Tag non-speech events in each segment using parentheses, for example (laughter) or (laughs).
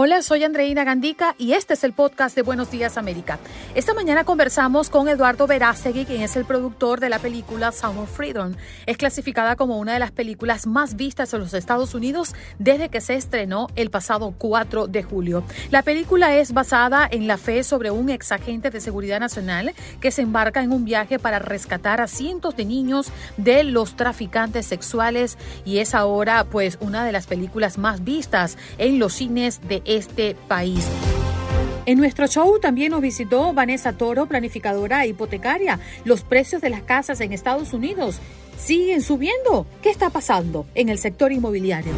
Hola, soy Andreina Gandica y este es el podcast de Buenos Días América. Esta mañana conversamos con Eduardo Verástegui, quien es el productor de la película Sound of Freedom. Es clasificada como una de las películas más vistas en los Estados Unidos desde que se estrenó el pasado 4 de julio. La película es basada en la fe sobre un ex agente de seguridad nacional que se embarca en un viaje para rescatar a cientos de niños de los traficantes sexuales y es ahora pues una de las películas más vistas en los cines de este país. En nuestro show también nos visitó Vanessa Toro, planificadora hipotecaria. Los precios de las casas en Estados Unidos siguen subiendo. ¿Qué está pasando en el sector inmobiliario?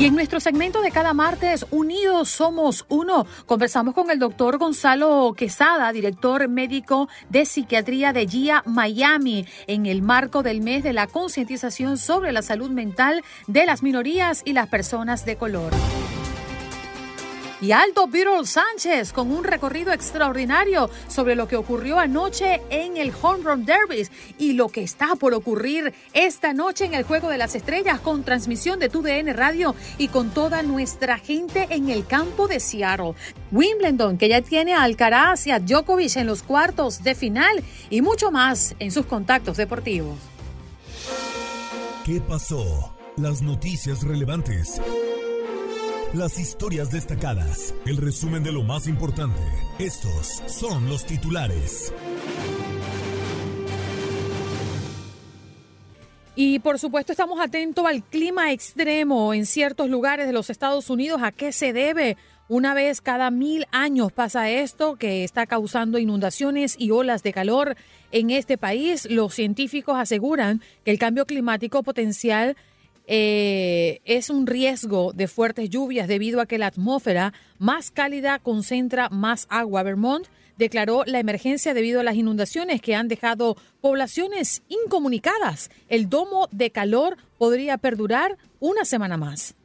Y en nuestro segmento de cada martes, Unidos Somos Uno, conversamos con el doctor Gonzalo Quesada, director médico de psiquiatría de GIA Miami, en el marco del mes de la concientización sobre la salud mental de las minorías y las personas de color y Aldo Beetle Sánchez con un recorrido extraordinario sobre lo que ocurrió anoche en el Home Run Derby y lo que está por ocurrir esta noche en el Juego de las Estrellas con transmisión de TUDN Radio y con toda nuestra gente en el campo de Seattle. Wimbledon, que ya tiene a Alcaraz y a Djokovic en los cuartos de final y mucho más en sus contactos deportivos. ¿Qué pasó? Las noticias relevantes las historias destacadas, el resumen de lo más importante. Estos son los titulares. Y por supuesto estamos atentos al clima extremo en ciertos lugares de los Estados Unidos. ¿A qué se debe? Una vez cada mil años pasa esto que está causando inundaciones y olas de calor en este país. Los científicos aseguran que el cambio climático potencial eh, es un riesgo de fuertes lluvias debido a que la atmósfera más cálida concentra más agua. Vermont declaró la emergencia debido a las inundaciones que han dejado poblaciones incomunicadas. El domo de calor podría perdurar una semana más.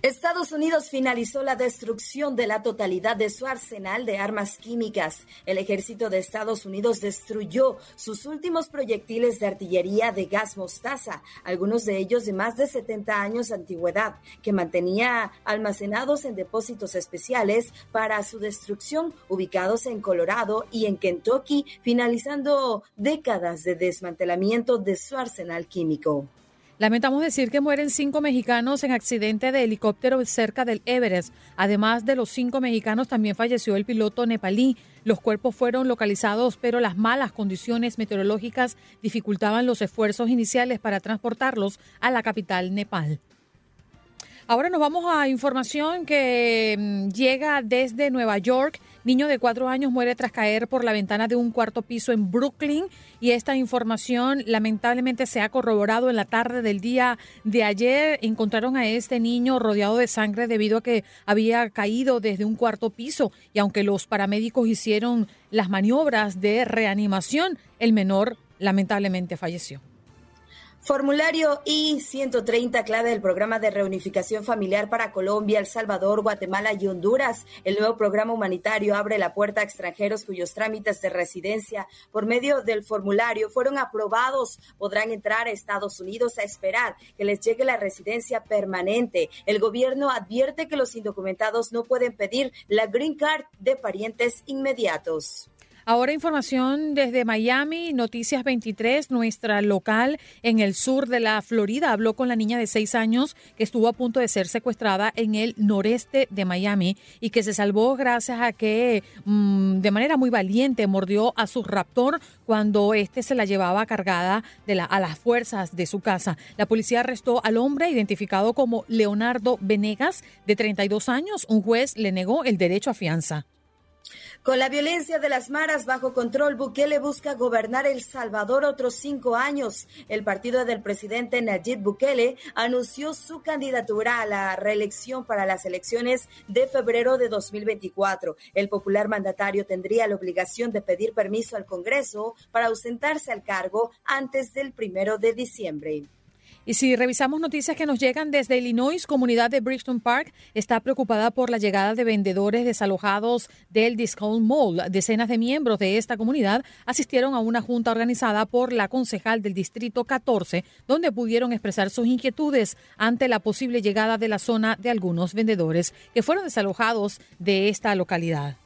Estados Unidos finalizó la destrucción de la totalidad de su arsenal de armas químicas. El ejército de Estados Unidos destruyó sus últimos proyectiles de artillería de gas mostaza, algunos de ellos de más de 70 años de antigüedad, que mantenía almacenados en depósitos especiales para su destrucción ubicados en Colorado y en Kentucky, finalizando décadas de desmantelamiento de su arsenal químico. Lamentamos decir que mueren cinco mexicanos en accidente de helicóptero cerca del Everest. Además de los cinco mexicanos, también falleció el piloto nepalí. Los cuerpos fueron localizados, pero las malas condiciones meteorológicas dificultaban los esfuerzos iniciales para transportarlos a la capital Nepal. Ahora nos vamos a información que mm, llega desde Nueva York. Niño de cuatro años muere tras caer por la ventana de un cuarto piso en Brooklyn y esta información lamentablemente se ha corroborado en la tarde del día de ayer. Encontraron a este niño rodeado de sangre debido a que había caído desde un cuarto piso y aunque los paramédicos hicieron las maniobras de reanimación, el menor lamentablemente falleció. Formulario I-130, clave del programa de reunificación familiar para Colombia, El Salvador, Guatemala y Honduras. El nuevo programa humanitario abre la puerta a extranjeros cuyos trámites de residencia por medio del formulario fueron aprobados. Podrán entrar a Estados Unidos a esperar que les llegue la residencia permanente. El gobierno advierte que los indocumentados no pueden pedir la green card de parientes inmediatos. Ahora información desde Miami, Noticias 23, nuestra local en el sur de la Florida, habló con la niña de seis años que estuvo a punto de ser secuestrada en el noreste de Miami y que se salvó gracias a que mm, de manera muy valiente mordió a su raptor cuando éste se la llevaba cargada de la, a las fuerzas de su casa. La policía arrestó al hombre identificado como Leonardo Venegas, de 32 años. Un juez le negó el derecho a fianza. Con la violencia de las maras bajo control, Bukele busca gobernar El Salvador otros cinco años. El partido del presidente Nayib Bukele anunció su candidatura a la reelección para las elecciones de febrero de 2024. El popular mandatario tendría la obligación de pedir permiso al Congreso para ausentarse al cargo antes del primero de diciembre. Y si revisamos noticias que nos llegan desde Illinois, comunidad de Bridgestone Park está preocupada por la llegada de vendedores desalojados del Discount Mall. Decenas de miembros de esta comunidad asistieron a una junta organizada por la concejal del Distrito 14, donde pudieron expresar sus inquietudes ante la posible llegada de la zona de algunos vendedores que fueron desalojados de esta localidad.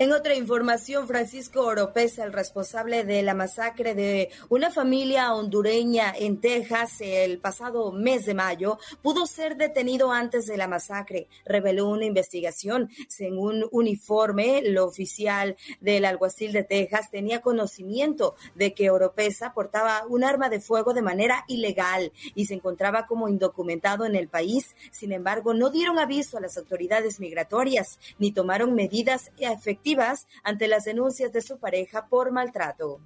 En otra información, Francisco Oropesa, el responsable de la masacre de una familia hondureña en Texas el pasado mes de mayo, pudo ser detenido antes de la masacre, reveló una investigación. Según un uniforme, lo oficial del alguacil de Texas tenía conocimiento de que Oropesa portaba un arma de fuego de manera ilegal y se encontraba como indocumentado en el país. Sin embargo, no dieron aviso a las autoridades migratorias ni tomaron medidas efectivas ante las denuncias de su pareja por maltrato.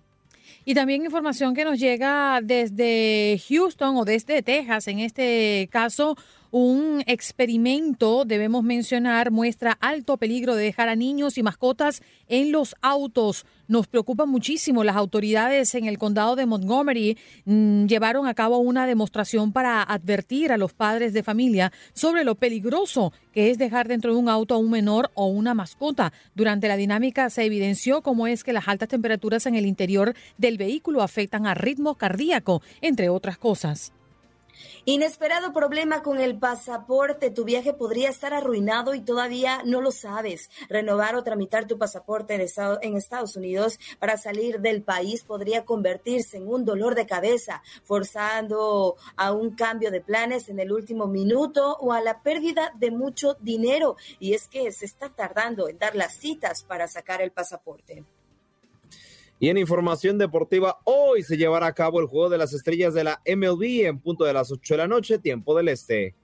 Y también información que nos llega desde Houston o desde Texas, en este caso, un experimento, debemos mencionar, muestra alto peligro de dejar a niños y mascotas en los autos. Nos preocupa muchísimo. Las autoridades en el condado de Montgomery mm, llevaron a cabo una demostración para advertir a los padres de familia sobre lo peligroso que es dejar dentro de un auto a un menor o una mascota. Durante la dinámica se evidenció cómo es que las altas temperaturas en el interior del vehículo afectan a ritmo cardíaco, entre otras cosas. Inesperado problema con el pasaporte. Tu viaje podría estar arruinado y todavía no lo sabes. Renovar o tramitar tu pasaporte en Estados Unidos para salir del país podría convertirse en un dolor de cabeza, forzando a un cambio de planes en el último minuto o a la pérdida de mucho dinero. Y es que se está tardando en dar las citas para sacar el pasaporte. Y en información deportiva, hoy se llevará a cabo el juego de las estrellas de la MLB en punto de las 8 de la noche, tiempo del este.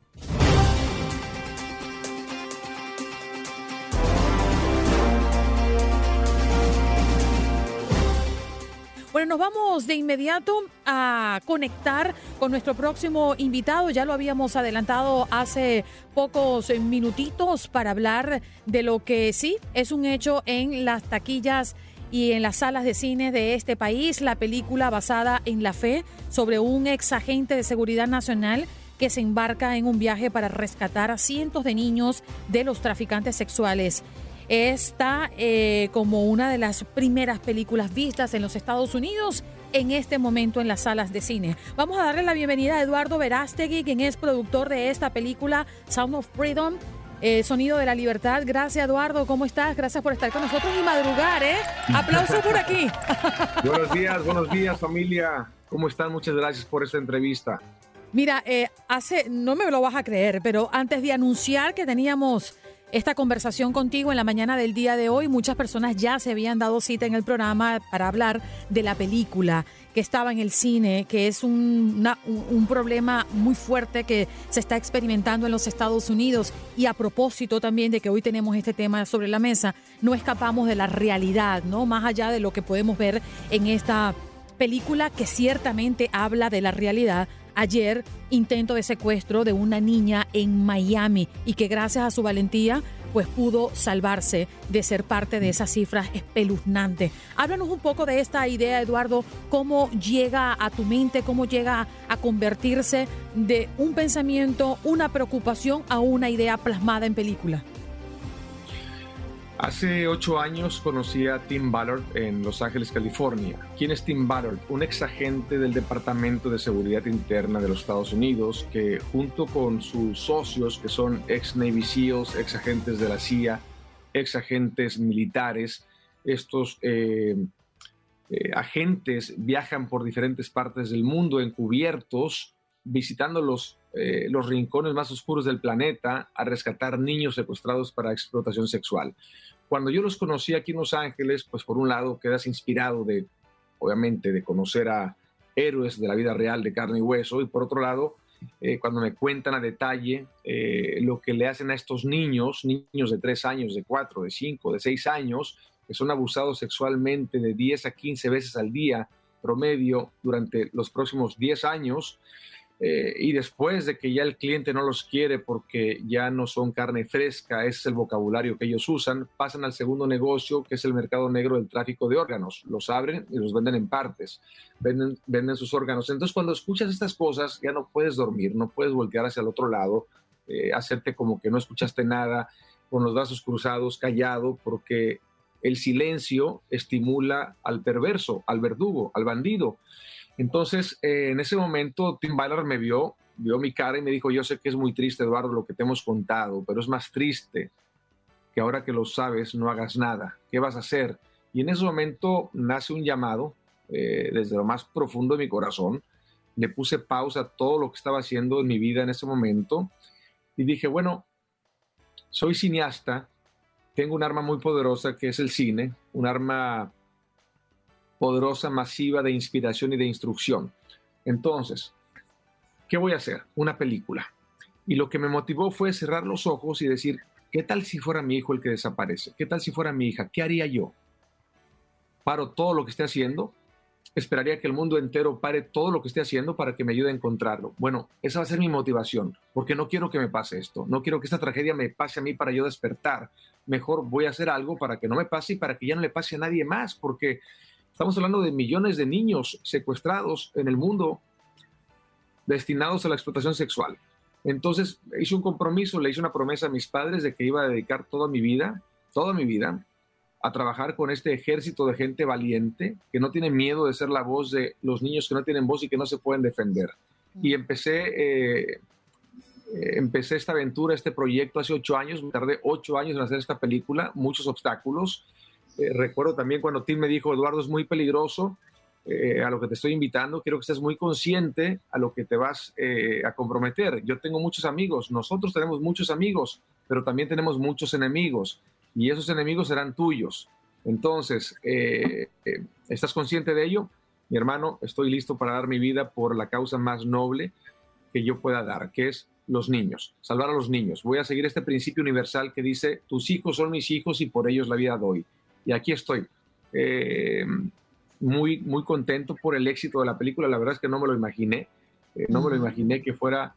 Bueno, nos vamos de inmediato a conectar con nuestro próximo invitado. Ya lo habíamos adelantado hace pocos minutitos para hablar de lo que sí es un hecho en las taquillas y en las salas de cine de este país la película basada en la fe sobre un ex agente de seguridad nacional que se embarca en un viaje para rescatar a cientos de niños de los traficantes sexuales. Está eh, como una de las primeras películas vistas en los Estados Unidos en este momento en las salas de cine. Vamos a darle la bienvenida a Eduardo Verástegui, quien es productor de esta película Sound of Freedom eh, Sonido de la Libertad. Gracias, Eduardo. ¿Cómo estás? Gracias por estar con nosotros y madrugar, ¿eh? Aplauso por aquí. (laughs) buenos días, buenos días, familia. ¿Cómo están? Muchas gracias por esta entrevista. Mira, eh, hace, no me lo vas a creer, pero antes de anunciar que teníamos esta conversación contigo en la mañana del día de hoy. Muchas personas ya se habían dado cita en el programa para hablar de la película que estaba en el cine, que es un, un, problema muy fuerte que se está experimentando en los Estados Unidos. Y a propósito también de que hoy tenemos este tema sobre la mesa, no escapamos de la realidad, ¿no? Más allá de lo que podemos ver en esta película que ciertamente habla de la realidad ayer intento de secuestro de una niña en Miami y que gracias a su valentía pues pudo salvarse de ser parte de esas cifras espeluznantes. Háblanos un poco de esta idea, Eduardo, cómo llega a tu mente, cómo llega a convertirse de un pensamiento, una preocupación a una idea plasmada en película. Hace ocho años conocí a Tim Ballard en Los Ángeles, California. ¿Quién es Tim Ballard? Un ex agente del Departamento de Seguridad Interna de los Estados Unidos que junto con sus socios, que son ex Navy SEALs, ex agentes de la CIA, ex agentes militares, estos eh, eh, agentes viajan por diferentes partes del mundo encubiertos, visitando los, eh, los rincones más oscuros del planeta a rescatar niños secuestrados para explotación sexual. Cuando yo los conocí aquí en Los Ángeles, pues por un lado quedas inspirado de, obviamente, de conocer a héroes de la vida real de carne y hueso, y por otro lado, eh, cuando me cuentan a detalle lo que le hacen a estos niños, niños de 3 años, de 4, de 5, de 6 años, que son abusados sexualmente de 10 a 15 veces al día promedio durante los próximos 10 años. Eh, y después de que ya el cliente no los quiere porque ya no son carne fresca, ese es el vocabulario que ellos usan, pasan al segundo negocio que es el mercado negro del tráfico de órganos. Los abren y los venden en partes, venden, venden sus órganos. Entonces cuando escuchas estas cosas ya no puedes dormir, no puedes voltear hacia el otro lado, eh, hacerte como que no escuchaste nada, con los brazos cruzados, callado, porque el silencio estimula al perverso, al verdugo, al bandido. Entonces, eh, en ese momento, Tim Ballard me vio, vio mi cara y me dijo, yo sé que es muy triste, Eduardo, lo que te hemos contado, pero es más triste que ahora que lo sabes no hagas nada. ¿Qué vas a hacer? Y en ese momento nace un llamado eh, desde lo más profundo de mi corazón. Le puse pausa a todo lo que estaba haciendo en mi vida en ese momento y dije, bueno, soy cineasta, tengo un arma muy poderosa que es el cine, un arma poderosa, masiva de inspiración y de instrucción. Entonces, ¿qué voy a hacer? Una película. Y lo que me motivó fue cerrar los ojos y decir, ¿qué tal si fuera mi hijo el que desaparece? ¿Qué tal si fuera mi hija? ¿Qué haría yo? Paro todo lo que esté haciendo esperaría que el mundo entero pare todo lo que esté haciendo para que me ayude a encontrarlo. Bueno, esa va a ser mi motivación, porque no quiero que me pase esto, no quiero que esta tragedia me pase a mí para yo despertar. Mejor voy a hacer algo para que no me pase y para que ya no le pase a nadie más, porque estamos hablando de millones de niños secuestrados en el mundo destinados a la explotación sexual. Entonces hice un compromiso, le hice una promesa a mis padres de que iba a dedicar toda mi vida, toda mi vida, a trabajar con este ejército de gente valiente que no tiene miedo de ser la voz de los niños que no tienen voz y que no se pueden defender. Y empecé, eh, eh, empecé esta aventura, este proyecto hace ocho años, me tardé ocho años en hacer esta película, muchos obstáculos. Eh, recuerdo también cuando Tim me dijo, Eduardo, es muy peligroso a lo que te estoy invitando, quiero que estés muy consciente a lo que te vas a comprometer. Yo tengo muchos amigos, nosotros tenemos muchos amigos, pero también tenemos muchos enemigos y esos enemigos serán tuyos. Entonces, eh, eh, ¿estás consciente de ello? Mi hermano, estoy listo para dar mi vida por la causa más noble que yo pueda dar, que es los niños, salvar a los niños. Voy a seguir este principio universal que dice, tus hijos son mis hijos y por ellos la vida doy. Y aquí estoy, eh, muy, muy contento por el éxito de la película. La verdad es que no me lo imaginé, no me lo imaginé que fuera,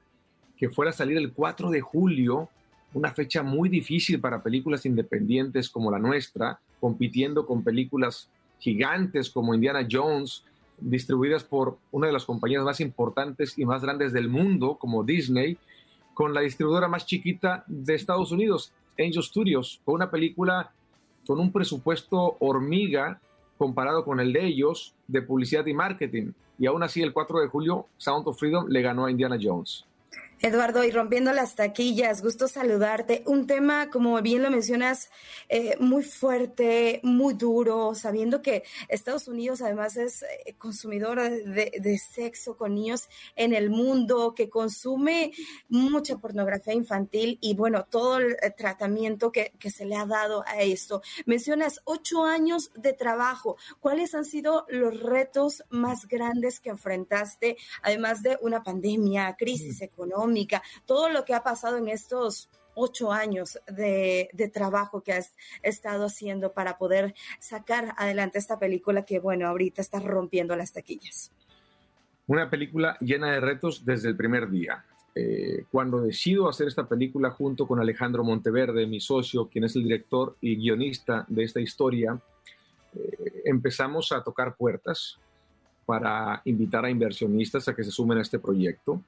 que fuera a salir el 4 de julio una fecha muy difícil para películas independientes como la nuestra, compitiendo con películas gigantes como Indiana Jones, distribuidas por una de las compañías más importantes y más grandes del mundo, como Disney, con la distribuidora más chiquita de Estados Unidos, Angel Studios, con una película con un presupuesto hormiga comparado con el de ellos de publicidad y marketing. Y aún así, el 4 de julio, Sound of Freedom le ganó a Indiana Jones. Eduardo, y rompiendo las taquillas, gusto saludarte. Un tema, como bien lo mencionas, eh, muy fuerte, muy duro, sabiendo que Estados Unidos además es eh, consumidor de, sexo con niños en el mundo, que consume mucha pornografía infantil y bueno, todo el eh, tratamiento que, que se le ha dado a esto. Mencionas ocho años de trabajo. ¿Cuáles han sido los retos más grandes que enfrentaste, además de una pandemia, crisis económica? Todo lo que ha pasado en estos ocho años de, trabajo que has estado haciendo para poder sacar adelante esta película que, bueno, ahorita está rompiendo las taquillas. Una película llena de retos desde el primer día. Eh, cuando decido hacer esta película junto con Alejandro Monteverde, mi socio, quien es el director y guionista de esta historia, eh, empezamos a tocar puertas para invitar a inversionistas a que se sumen a este proyecto.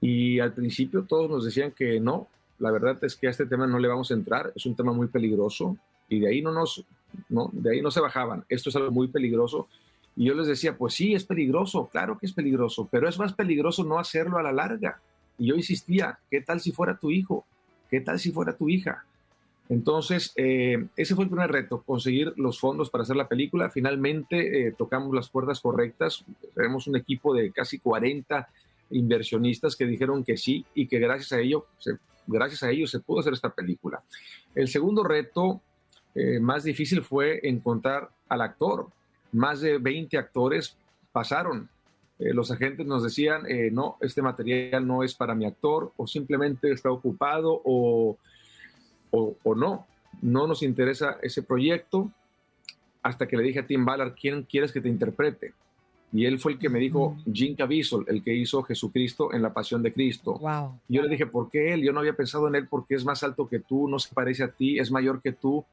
Y al principio todos nos decían que no, la verdad es que a este tema no le vamos a entrar, es un tema muy peligroso y de ahí no nos, no, de ahí no se bajaban, esto es algo muy peligroso. Y yo les decía, pues sí, es peligroso, claro que es peligroso, pero es más peligroso no hacerlo a la larga. Y yo insistía, ¿qué tal si fuera tu hijo? ¿Qué tal si fuera tu hija? Entonces, eh, ese fue el primer reto, conseguir los fondos para hacer la película. Finalmente eh, tocamos las puertas correctas. Tenemos un equipo de casi 40 inversionistas que dijeron que sí y que gracias a ello se, gracias a ellos se pudo hacer esta película. El segundo reto eh, más difícil fue encontrar al actor. Más de 20 actores pasaron. los agentes nos decían, no, este material no es para mi actor o simplemente está ocupado o o, no. No nos interesa ese proyecto hasta que le dije a Tim Ballard, ¿quién quieres que te interprete? Y él fue el que me dijo, Jim Caviezel, el que hizo Jesucristo en la Pasión de Cristo. Yo le dije, ¿por qué él? Yo no había pensado en él porque es más alto que tú, no se parece a ti, es mayor que tú.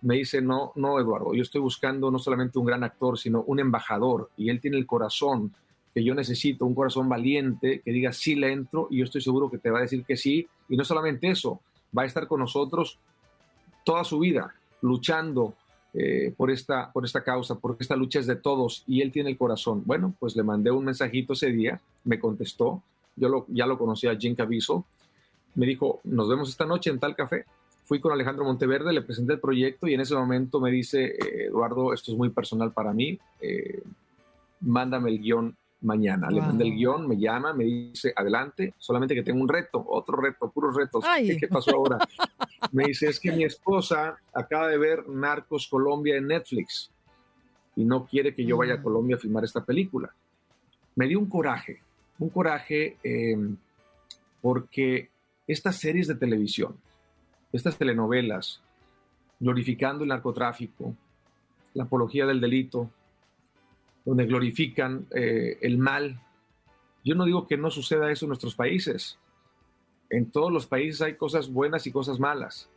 Me dice, no, no, Eduardo, yo estoy buscando no solamente un gran actor, sino un embajador. Y él tiene el corazón que yo necesito, un corazón valiente, que diga, sí le entro, y yo estoy seguro que te va a decir que sí. Y no solamente eso, va a estar con nosotros toda su vida, luchando eh, por, esta, por esta causa, porque esta lucha es de todos y él tiene el corazón. Bueno, pues le mandé un mensajito ese día, me contestó, yo lo, ya lo conocía a Jim Caviezel, me dijo, nos vemos esta noche en tal café. Fui con Alejandro Monteverde, le presenté el proyecto y en ese momento me dice, eh, Eduardo, esto es muy personal para mí, eh, mándame el guion mañana. Le mandé el guion, me llama, me dice, adelante, solamente que tengo un reto, otro reto, puros retos. ¿Qué, pasó ahora? me dice, es que mi esposa acaba de ver Narcos Colombia en Netflix y no quiere que yo vaya a mm. Colombia a filmar esta película. Me dio un coraje, un coraje em, porque estas series de televisión, estas telenovelas, glorificando el narcotráfico, la apología del delito, donde glorifican eh, el mal. Yo no digo que no suceda eso en nuestros países. En todos los países hay cosas buenas y cosas malas,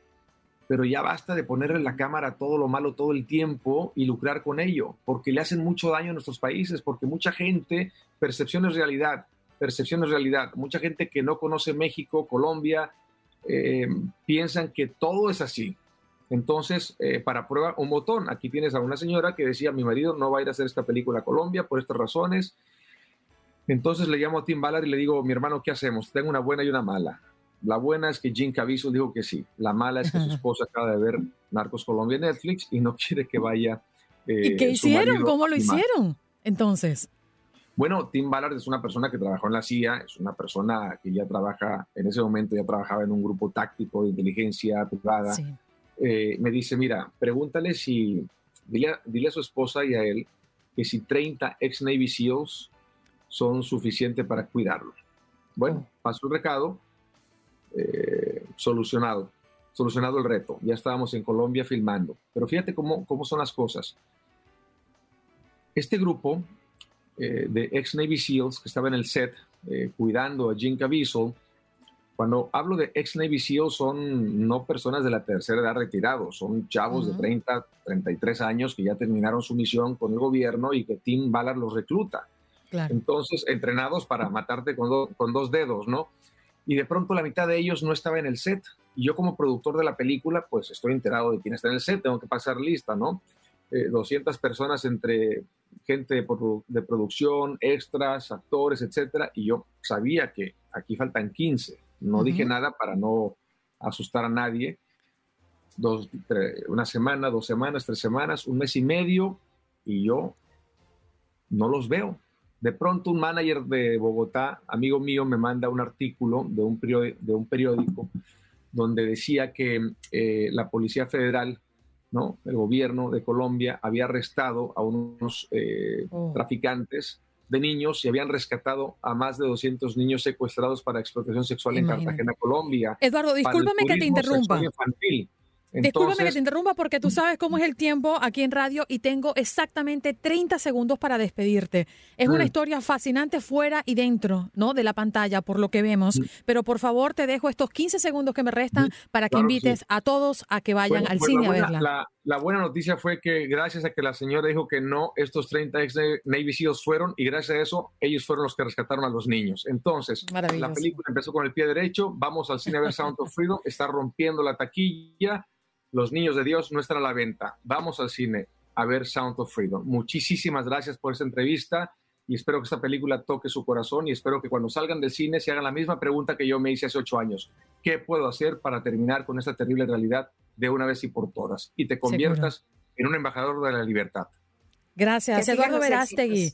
pero ya basta de ponerle la cámara todo lo malo todo el tiempo y lucrar con ello, porque le hacen mucho daño a nuestros países, porque mucha gente, percepción es realidad, percepción es realidad. Mucha gente que no conoce México, Colombia, eh, piensan que todo es así, entonces, eh, para prueba, un botón. Aquí tienes a una señora que decía, mi marido no va a ir a hacer esta película a Colombia por estas razones. Entonces le llamo a Tim Ballard y le digo, mi hermano, ¿qué hacemos? Tengo una buena y una mala. La buena es que Jim Caviezel dijo que sí. La mala es que su (laughs) esposa acaba de ver Narcos Colombia en Netflix y no quiere que vaya. ¿Y qué eh, hicieron? ¿Cómo lo hicieron? Entonces. Bueno, Tim Ballard es una persona que trabajó en la CIA, es una persona que ya trabaja, en ese momento ya trabajaba en un grupo táctico de inteligencia privada. Sí eh, me dice, mira, pregúntale si, dile, a su esposa y a él que si 30 ex Navy SEALs son suficientes para cuidarlo. Bueno, pasó el recado, eh, solucionado, solucionado el reto. Ya estábamos en Colombia filmando. Pero fíjate cómo, cómo son las cosas. Este grupo eh, de ex Navy SEALs que estaba en el set cuidando a Jim Caviezel, cuando hablo de ex Navy SEAL, son no personas de la tercera edad retirados, son chavos de 30, 33 años que ya terminaron su misión con el gobierno y que Tim Ballard los recluta. Entonces, entrenados para matarte con, con dos dedos, ¿no? Y de pronto la mitad de ellos no estaba en el set. Y yo como productor de la película, pues estoy enterado de quién está en el set, tengo que pasar lista, ¿no? 200 eh, personas entre gente de, de, producción, extras, actores, etcétera, y yo sabía que aquí faltan 15. No dije nada para no asustar a nadie. Dos, una semana, dos semanas, tres semanas, un mes y medio, y yo no los veo. De pronto un manager de Bogotá, amigo mío, me manda un artículo de un, de un periódico donde decía que eh, la Policía Federal, ¿no? el gobierno de Colombia, había arrestado a unos eh, oh. traficantes de niños y habían rescatado a más de 200 niños secuestrados para explotación sexual en Cartagena, Colombia. Eduardo, discúlpame que te interrumpa. Discúlpame que te interrumpa porque tú sabes cómo es el tiempo aquí en radio y tengo exactamente 30 segundos para despedirte. Es una mm. historia fascinante fuera y dentro, ¿no? De la pantalla, por lo que vemos. Mm. Pero por favor, te dejo estos 15 segundos que me restan mm. para que invites a todos a que vayan al cine a verla. La, buena noticia fue que gracias a que la señora dijo que no, estos 30 ex Navy SEALs fueron y gracias a eso ellos fueron los que rescataron a los niños. Entonces, la película empezó con el pie derecho, vamos al cine a ver Sound of Freedom, está rompiendo la taquilla los niños de Dios no están a la venta. Vamos al cine a ver Sound of Freedom. Muchísimas gracias por esta entrevista y espero que esta película toque su corazón y espero que cuando salgan del cine se hagan la misma pregunta que yo me hice hace ocho años. ¿Qué puedo hacer para terminar con esta terrible realidad de una vez y por todas y te conviertas en un embajador de la libertad. Gracias, Eduardo Verástegui.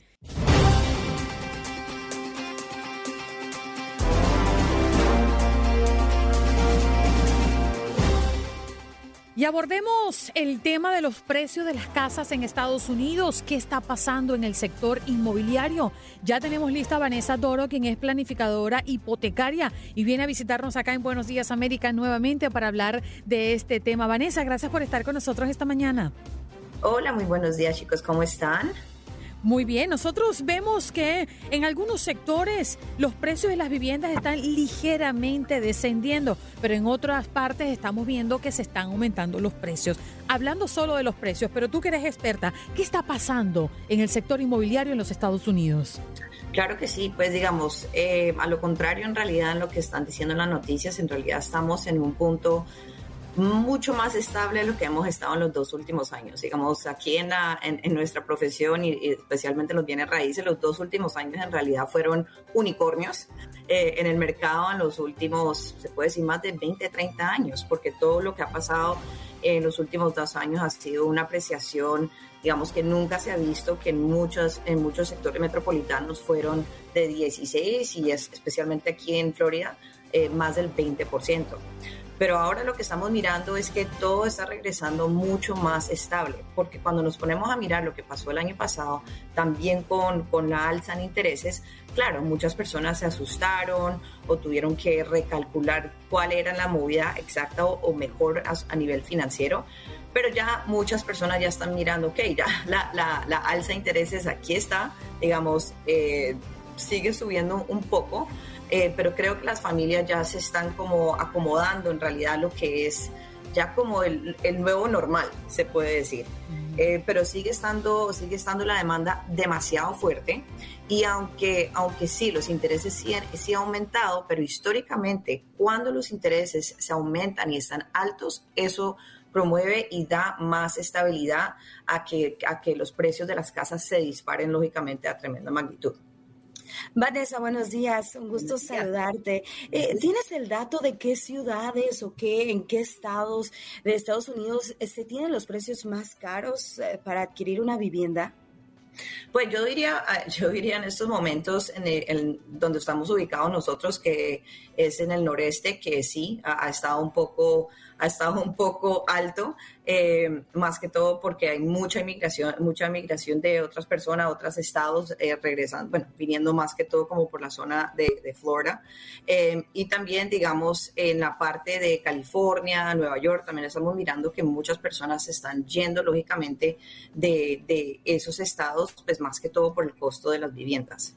Y abordemos el tema de los precios de las casas en Estados Unidos. ¿Qué está pasando en el sector inmobiliario? Ya tenemos lista a Vanessa Doro, quien es planificadora hipotecaria y viene a visitarnos acá en Buenos Días América nuevamente para hablar de este tema. Vanessa, gracias por estar con nosotros esta mañana. Hola, muy buenos días chicos, ¿cómo están? Muy bien, nosotros vemos que en algunos sectores los precios de las viviendas están ligeramente descendiendo, pero en otras partes estamos viendo que se están aumentando los precios. Hablando solo de los precios, pero tú que eres experta, ¿qué está pasando en el sector inmobiliario en los Estados Unidos? Claro que sí, pues digamos, eh, a lo contrario en realidad en lo que están diciendo las noticias, en realidad estamos en un punto mucho más estable de lo que hemos estado en los dos últimos años. Digamos, aquí en, en, nuestra profesión y, especialmente los bienes raíces, los dos últimos años en realidad fueron unicornios eh, en el mercado en los últimos, se puede decir, más de 20, 30 años, porque todo lo que ha pasado en los últimos dos años ha sido una apreciación, digamos, que nunca se ha visto, que en muchos, en muchos sectores metropolitanos fueron de 16 y es, especialmente aquí en Florida, eh, más del 20%. Pero ahora lo que estamos mirando es que todo está regresando mucho más estable, porque cuando nos ponemos a mirar lo que pasó el año pasado, también con, con la alza en intereses, claro, muchas personas se asustaron o tuvieron que recalcular cuál era la movida exacta o, mejor a, nivel financiero, pero ya muchas personas ya están mirando, ok, ya la, la, la alza de intereses aquí está, digamos, eh, sigue subiendo un poco, eh, pero creo que las familias ya se están como acomodando en realidad lo que es ya como el, el nuevo normal, se puede decir. Eh, pero sigue estando, sigue estando la demanda demasiado fuerte y aunque, aunque sí, los intereses sí, sí han aumentado, pero históricamente cuando los intereses se aumentan y están altos, eso promueve y da más estabilidad a que, a que los precios de las casas se disparen lógicamente a tremenda magnitud. Vanessa, buenos días, un gusto saludarte. Eh, ¿Tienes el dato de qué ciudades o qué, en qué estados de Estados Unidos eh, se tienen los precios más caros eh, para adquirir una vivienda? Pues yo diría, ah, (laughs) yo diría en estos momentos, en, donde estamos ubicados nosotros, que es en el noreste, que sí, ha estado un poco ha estado un poco alto, eh, más que todo porque hay mucha inmigración, mucha inmigración de otras personas, otros estados eh, regresando, bueno, viniendo más que todo como por la zona de, Florida. Eh, y también, digamos, en la parte de California, Nueva York, también estamos mirando que muchas personas están yendo, lógicamente, de esos estados, pues más que todo por el costo de las viviendas.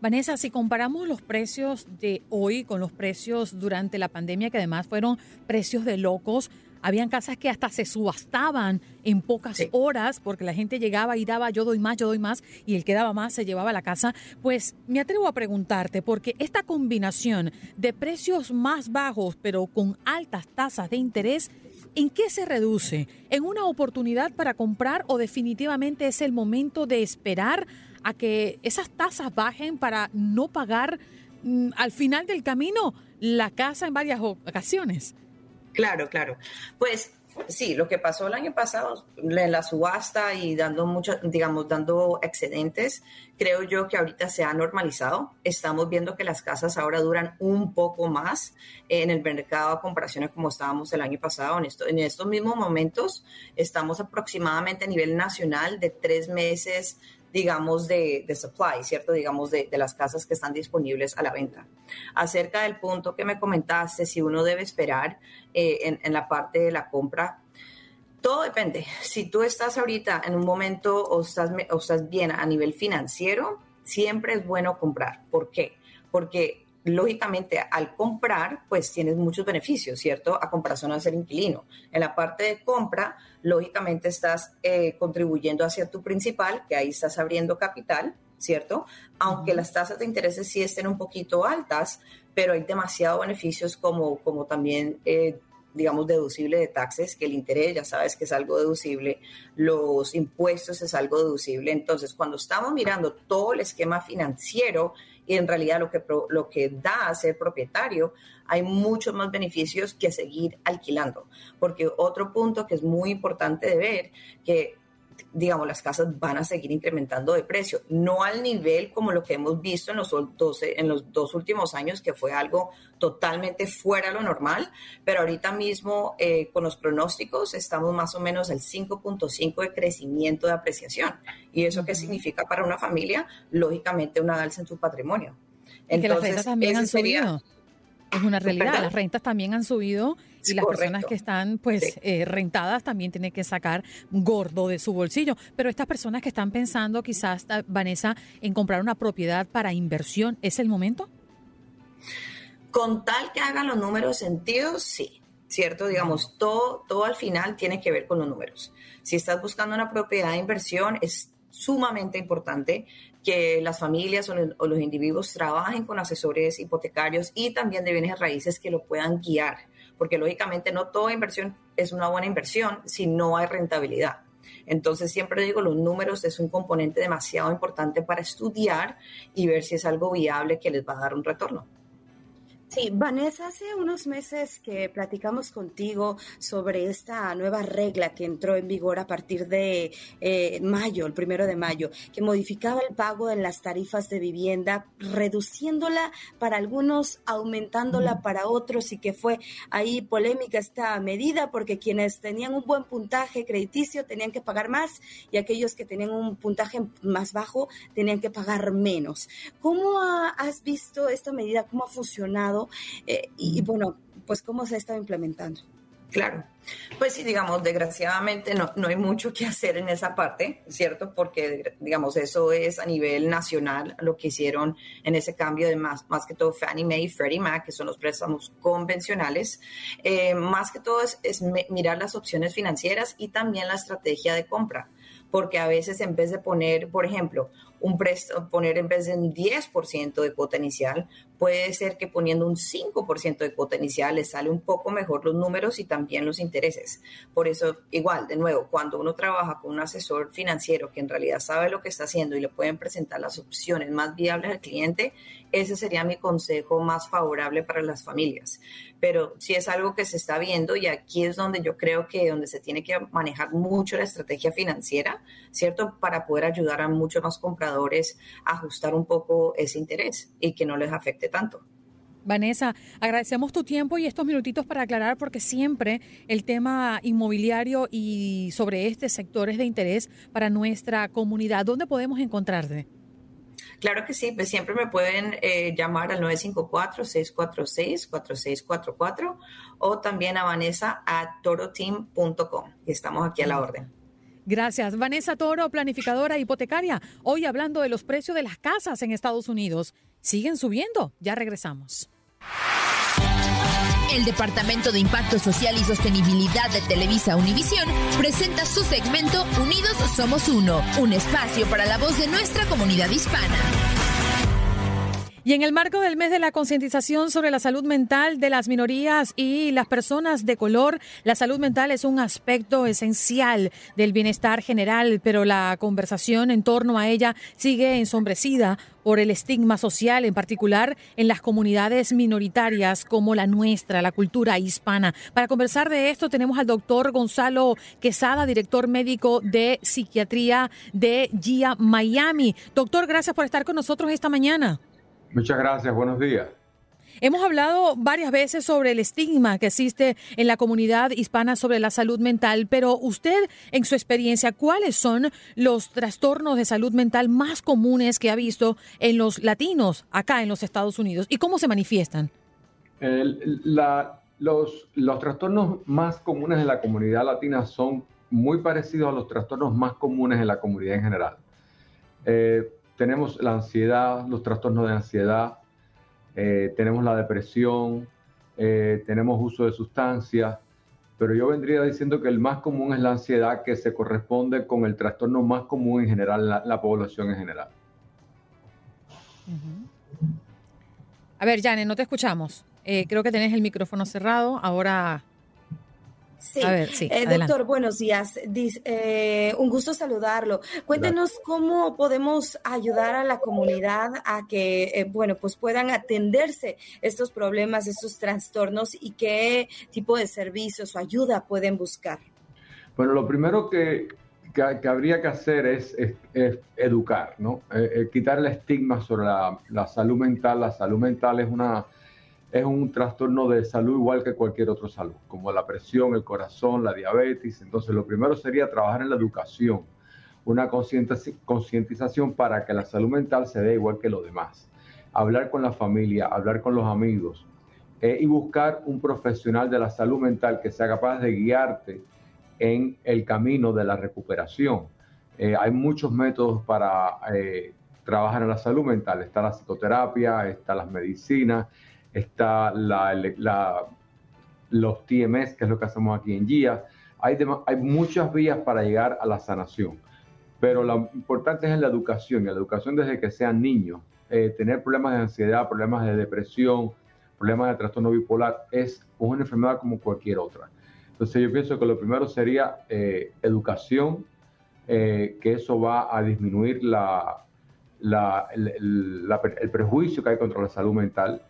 Vanessa, si comparamos los precios de hoy con los precios durante la pandemia, que además fueron precios de locos, habían casas que hasta se subastaban en pocas horas porque la gente llegaba y daba yo doy más, yo doy más y el que daba más se llevaba la casa. Pues me atrevo a preguntarte porque esta combinación de precios más bajos pero con altas tasas de interés ¿En qué se reduce? ¿En una oportunidad para comprar o definitivamente es el momento de esperar a que esas tasas bajen para no pagar mm, al final del camino la casa en varias ocasiones. Claro, claro. Pues sí, lo que pasó el año pasado en la subasta y dando mucho, digamos, dando excedentes, creo yo que ahorita se ha normalizado. Estamos viendo que las casas ahora duran un poco más en el mercado a comparaciones como estábamos el año pasado. En estos mismos momentos estamos aproximadamente a nivel nacional de tres meses digamos, de, supply, ¿cierto? Digamos, de, las casas que están disponibles a la venta. Acerca del punto que me comentaste, si uno debe esperar eh, en, la parte de la compra, todo depende. Si tú estás ahorita en un momento o estás, o estás bien a nivel financiero, siempre es bueno comprar. ¿Por qué? Porque lógicamente al comprar, pues tienes muchos beneficios, ¿cierto? A comparación a ser inquilino. En la parte de compra, lógicamente estás eh, contribuyendo hacia tu principal, que ahí estás abriendo capital, ¿cierto? Aunque las tasas de intereses sí estén un poquito altas, pero hay demasiados beneficios como, como también... Eh, digamos, deducible de taxes, que el interés ya sabes que es algo deducible, los impuestos es algo deducible. Entonces, cuando estamos mirando todo el esquema financiero y en realidad lo que, lo que da a ser propietario, hay muchos más beneficios que seguir alquilando. Porque otro punto que es muy importante de ver, que digamos, las casas van a seguir incrementando de precio, no al nivel como lo que hemos visto en los, 12, en los dos últimos años, que fue algo totalmente fuera de lo normal, pero ahorita mismo eh, con los pronósticos estamos más o menos al 5.5 de crecimiento de apreciación. ¿Y eso qué significa para una familia? Lógicamente una alza en su patrimonio. Entonces, que las también han subido. Es una realidad, las rentas también han subido y las personas que están pues eh, rentadas también tienen que sacar gordo de su bolsillo. Pero estas personas que están pensando quizás, ah, Vanessa, en comprar una propiedad para inversión, ¿es el momento? Con tal que hagan los números sentidos, sí. ¿Cierto? Digamos, todo, todo al final tiene que ver con los números. Si estás buscando una propiedad de inversión, es sumamente importante que las familias o los, individuos trabajen con asesores hipotecarios y también de bienes raíces que lo puedan guiar porque lógicamente no toda inversión es una buena inversión si no hay rentabilidad. Entonces siempre digo, los números es un componente demasiado importante para estudiar y ver si es algo viable que les va a dar un retorno. Sí, Vanessa, hace unos meses que platicamos contigo sobre esta nueva regla que entró en vigor a partir de eh, mayo, el primero de mayo, que modificaba el pago de las tarifas de vivienda, reduciéndola para algunos, aumentándola para otros y que fue ahí polémica esta medida porque quienes tenían un buen puntaje crediticio tenían que pagar más y aquellos que tenían un puntaje más bajo tenían que pagar menos. ¿Cómo has visto esta medida? ¿Cómo ha funcionado? Eh, y, bueno, pues cómo se está implementando. Claro. Pues sí, digamos, desgraciadamente no, no hay mucho que hacer en esa parte, ¿cierto? Porque, digamos, eso es a nivel nacional lo que hicieron en ese cambio de más, más que todo Fannie Mae y Freddie Mac, que son los préstamos convencionales. Eh, más que todo es, es mirar las opciones financieras y también la estrategia de compra porque a veces en vez de poner, por ejemplo, un préstamo, poner en vez de un 10% de cuota inicial, puede ser que poniendo un 5% de cuota inicial les sale un poco mejor los números y también los intereses. Por eso, igual, de nuevo, cuando uno trabaja con un asesor financiero que en realidad sabe lo que está haciendo y le pueden presentar las opciones más viables al cliente, ese sería mi consejo más favorable para las familias. Pero si es algo que se está viendo y aquí es donde yo creo que donde se tiene que manejar mucho la estrategia financiera, ¿cierto? Para poder ayudar a muchos más compradores ajustar un poco ese interés y que no les afecte tanto. Vanessa, agradecemos tu tiempo y estos minutitos para aclarar porque siempre el tema inmobiliario y sobre este sector es de interés para nuestra comunidad. ¿Dónde podemos encontrarte? Claro que sí, pues siempre me pueden eh, llamar al 954-646-4644 o también a Vanessa a toroteam.com y estamos aquí a la orden. Gracias. Vanessa Toro, planificadora hipotecaria. Hoy hablando de los precios de las casas en Estados Unidos. Siguen subiendo. Ya regresamos. El Departamento de Impacto Social y Sostenibilidad de Televisa Univisión presenta su segmento Unidos Somos Uno, un espacio para la voz de nuestra comunidad hispana. Y en el marco del mes de la concientización sobre la salud mental de las minorías y las personas de color, la salud mental es un aspecto esencial del bienestar general, pero la conversación en torno a ella sigue ensombrecida por el estigma social, en particular en las comunidades minoritarias como la nuestra, la cultura hispana. Para conversar de esto tenemos al doctor Gonzalo Quesada, director médico de psiquiatría de GIA Miami. Doctor, gracias por estar con nosotros esta mañana. Muchas gracias, buenos días. Hemos hablado varias veces sobre el estigma que existe en la comunidad hispana sobre la salud mental, pero usted, en su experiencia, ¿cuáles son los trastornos de salud mental más comunes que ha visto en los latinos acá en los Estados Unidos y cómo se manifiestan? los, los trastornos más comunes en la comunidad latina son muy parecidos a los trastornos más comunes en la comunidad en general. Eh, tenemos la ansiedad, los trastornos de ansiedad, eh, tenemos la depresión, eh, tenemos uso de sustancias, pero yo vendría diciendo que el más común es la ansiedad que se corresponde con el trastorno más común en general, la, la población en general. A ver, Jane, no te escuchamos. Eh, creo que tenés el micrófono cerrado. Ahora Sí, eh, doctor, buenos días. Eh, un gusto saludarlo. Cuéntenos cómo podemos ayudar a la comunidad a que, eh, bueno, pues puedan atenderse estos problemas, estos trastornos y qué tipo de servicios o ayuda pueden buscar. Bueno, lo primero que, que, habría que hacer es, educar, ¿no? quitar el estigma sobre la salud mental. La salud mental es una es un trastorno de salud igual que cualquier otro salud, como la presión, el corazón, la diabetes. Entonces, lo primero sería trabajar en la educación, una concientización para que la salud mental se dé igual que lo demás. Hablar con la familia, hablar con los amigos eh, y buscar un profesional de la salud mental que sea capaz de guiarte en el camino de la recuperación. Eh, hay muchos métodos para eh, trabajar en la salud mental. Está la psicoterapia, está las medicinas, está la, los TMS, que es lo que hacemos aquí en GIA. Hay, hay muchas vías para llegar a la sanación, pero lo importante es la educación, la educación desde que sean niños. Eh, tener problemas de ansiedad, problemas de depresión, problemas de trastorno bipolar es una enfermedad como cualquier otra. Entonces yo pienso que lo primero sería eh, educación, eh, que eso va a disminuir la, el prejuicio que hay contra la salud mental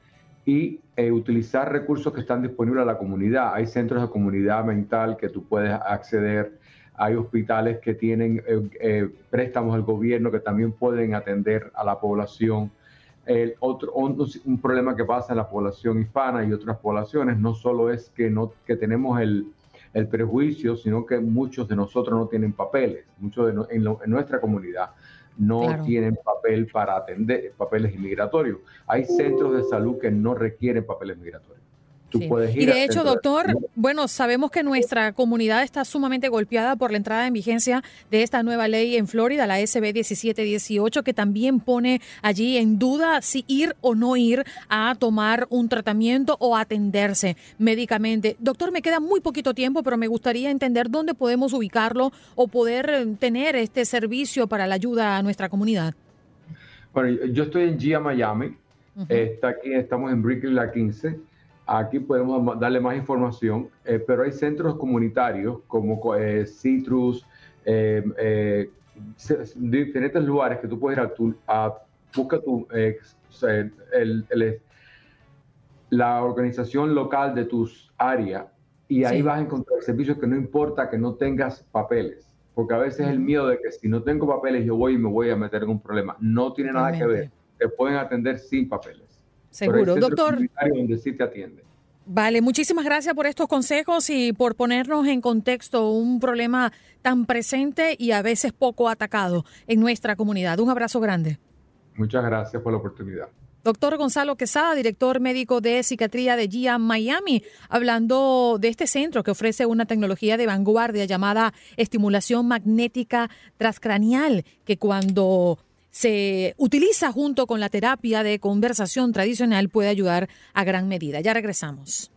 y eh, utilizar recursos que están disponibles a la comunidad. Hay centros de comunidad mental que tú puedes acceder, hay hospitales que tienen eh, eh, préstamos del gobierno que también pueden atender a la población. El otro, un, problema que pasa en la población hispana y otras poblaciones no solo es que, no, que tenemos el, el prejuicio, sino que muchos de nosotros no tienen papeles, muchos de en, en nuestra comunidad no tienen papel para atender papeles inmigratorios. Hay centros de salud que no requieren papeles migratorios y de hecho, doctor, bueno, sabemos que nuestra comunidad está sumamente golpeada por la entrada en vigencia de esta nueva ley en Florida, la SB 1718, que también pone allí en duda si ir o no ir a tomar un tratamiento o atenderse médicamente. Doctor, me queda muy poquito tiempo, pero me gustaría entender dónde podemos ubicarlo o poder eh, tener este servicio para la ayuda a nuestra comunidad. Bueno, yo estoy en GIA Miami, está aquí, estamos en Brickley la 15 Aquí podemos darle más información, eh, pero hay centros comunitarios como eh, Citrus, eh, diferentes lugares que tú puedes ir a, tu, a busca tu, la organización local de tus áreas y ahí vas a encontrar servicios que no importa que no tengas papeles, porque a veces el miedo de que si no tengo papeles yo voy y me voy a meter en un problema. No tiene nada que ver, te pueden atender sin papeles. Seguro, doctor. Donde sí te atiende. Vale, muchísimas gracias por estos consejos y por ponernos en contexto un problema tan presente y a veces poco atacado en nuestra comunidad. Un abrazo grande. Muchas gracias por la oportunidad. Doctor Gonzalo Quesada, director médico de psiquiatría de GIA Miami, hablando de este centro que ofrece una tecnología de vanguardia llamada estimulación magnética transcranial, que cuando se utiliza junto con la terapia de conversación tradicional puede ayudar a gran medida. Ya regresamos.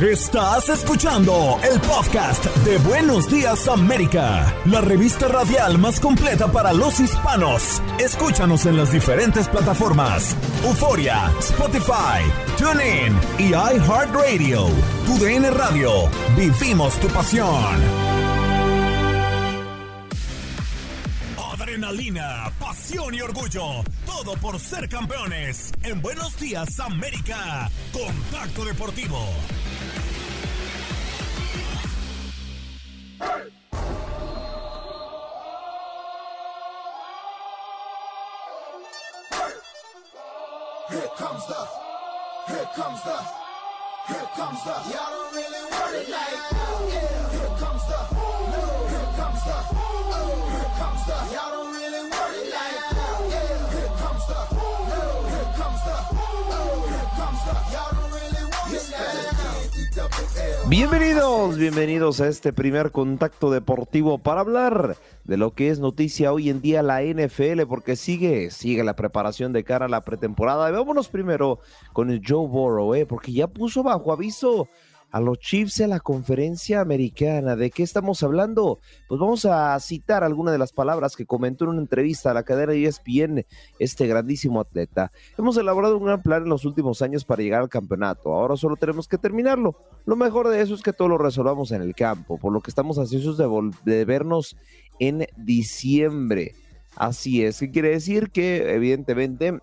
Estás escuchando el podcast de Buenos Días América, la revista radial más completa para los hispanos. Escúchanos en las diferentes plataformas: Euforia, Spotify, TuneIn y iHeartRadio. Tu DN Radio. Vivimos tu pasión. Adrenalina, pasión y orgullo. Todo por ser campeones. En Buenos Días, América. Contacto Deportivo. Here comes the, here comes the, here comes the. Y'all don't really want it like yeah. Here comes the, here comes the, here comes the. Y'all don't Bienvenidos, bienvenidos a este primer contacto deportivo para hablar de lo que es noticia hoy en día la NFL, porque sigue, sigue la preparación de cara a la pretemporada. vámonos primero con el Joe Burrow, ¿eh? porque ya puso bajo aviso a los Chiefs en la conferencia americana. ¿De qué estamos hablando? Pues vamos a citar algunas de las palabras que comentó en una entrevista a la cadena ESPN este grandísimo atleta. Hemos elaborado un gran plan en los últimos años para llegar al campeonato. Ahora solo tenemos que terminarlo. Lo mejor de eso es que todo lo resolvamos en el campo, por lo que estamos ansiosos de, de vernos en diciembre. Así es, ¿qué quiere decir? Que evidentemente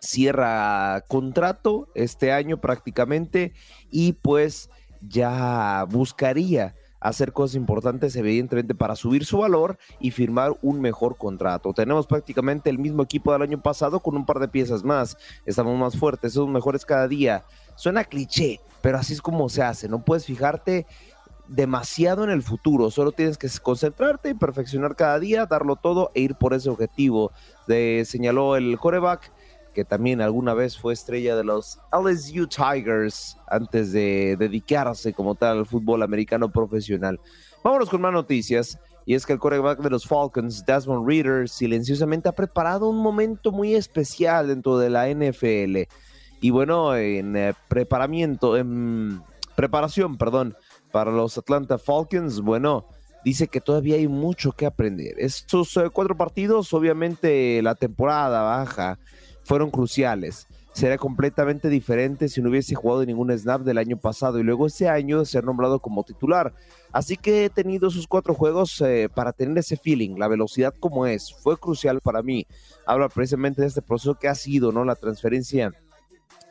cierra contrato este año prácticamente y pues ya buscaría hacer cosas importantes evidentemente para subir su valor y firmar un mejor contrato. Tenemos prácticamente el mismo equipo del año pasado con un par de piezas más. Estamos más fuertes, somos mejores cada día. Suena cliché, pero así es como se hace. No puedes fijarte demasiado en el futuro, solo tienes que concentrarte y perfeccionar cada día, darlo todo e ir por ese objetivo. De, señaló el coreback que también alguna vez fue estrella de los LSU Tigers antes de dedicarse como tal al fútbol americano profesional. Vámonos con más noticias. Y es que el quarterback de los Falcons, Desmond Reader, silenciosamente ha preparado un momento muy especial dentro de la NFL. Y bueno, en eh, preparamiento, en preparación, perdón, para los Atlanta Falcons, bueno, dice que todavía hay mucho que aprender. Estos eh, cuatro partidos, obviamente la temporada baja, fueron cruciales. Será completamente diferente si no hubiese jugado ningún snap del año pasado y luego ese año ser nombrado como titular. Así que he tenido esos cuatro juegos eh, para tener ese feeling, la velocidad como es, fue crucial para mí. Habla precisamente de este proceso que ha sido, ¿no? La transferencia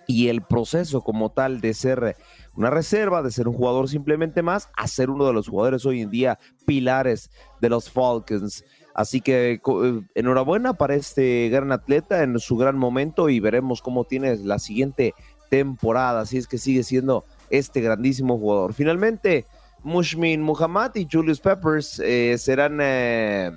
y el proceso como tal de ser una reserva, de ser un jugador simplemente más, a ser uno de los jugadores hoy en día pilares de los Falcons. Así que eh, enhorabuena para este gran atleta en su gran momento y veremos cómo tiene la siguiente temporada, si es que sigue siendo este grandísimo jugador. Finalmente, Mushmin Muhammad y Julius Peppers eh, serán eh,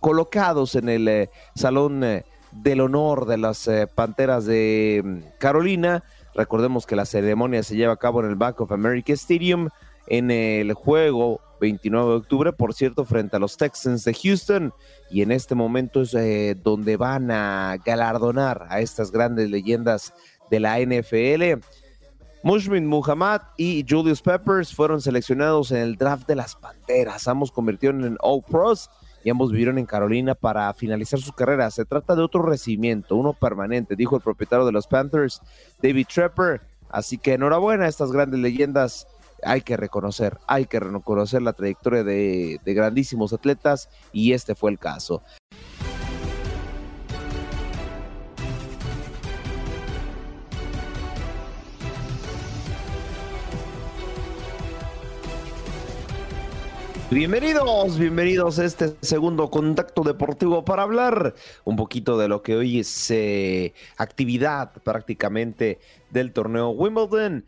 colocados en el Salón del Honor de las Panteras de mm, Carolina. Recordemos que la ceremonia se lleva a cabo en el Back of America Stadium en el juego 29 de octubre, por cierto, frente a los Texans de Houston. Y en este momento es eh, donde van a galardonar a estas grandes leyendas de la NFL. Mushmin Muhammad y Julius Peppers fueron seleccionados en el draft de las Panteras. Ambos convirtieron en All Pros y ambos vivieron en Carolina para finalizar su carrera. Se trata de otro recibimiento, uno permanente, dijo el propietario de los Panthers, David Trepper. Así que enhorabuena a estas grandes leyendas hay que reconocer, hay que reconocer la trayectoria de, grandísimos atletas y este fue el caso. Bienvenidos, bienvenidos a este segundo contacto deportivo para hablar un poquito de lo que hoy es eh, actividad prácticamente del torneo Wimbledon.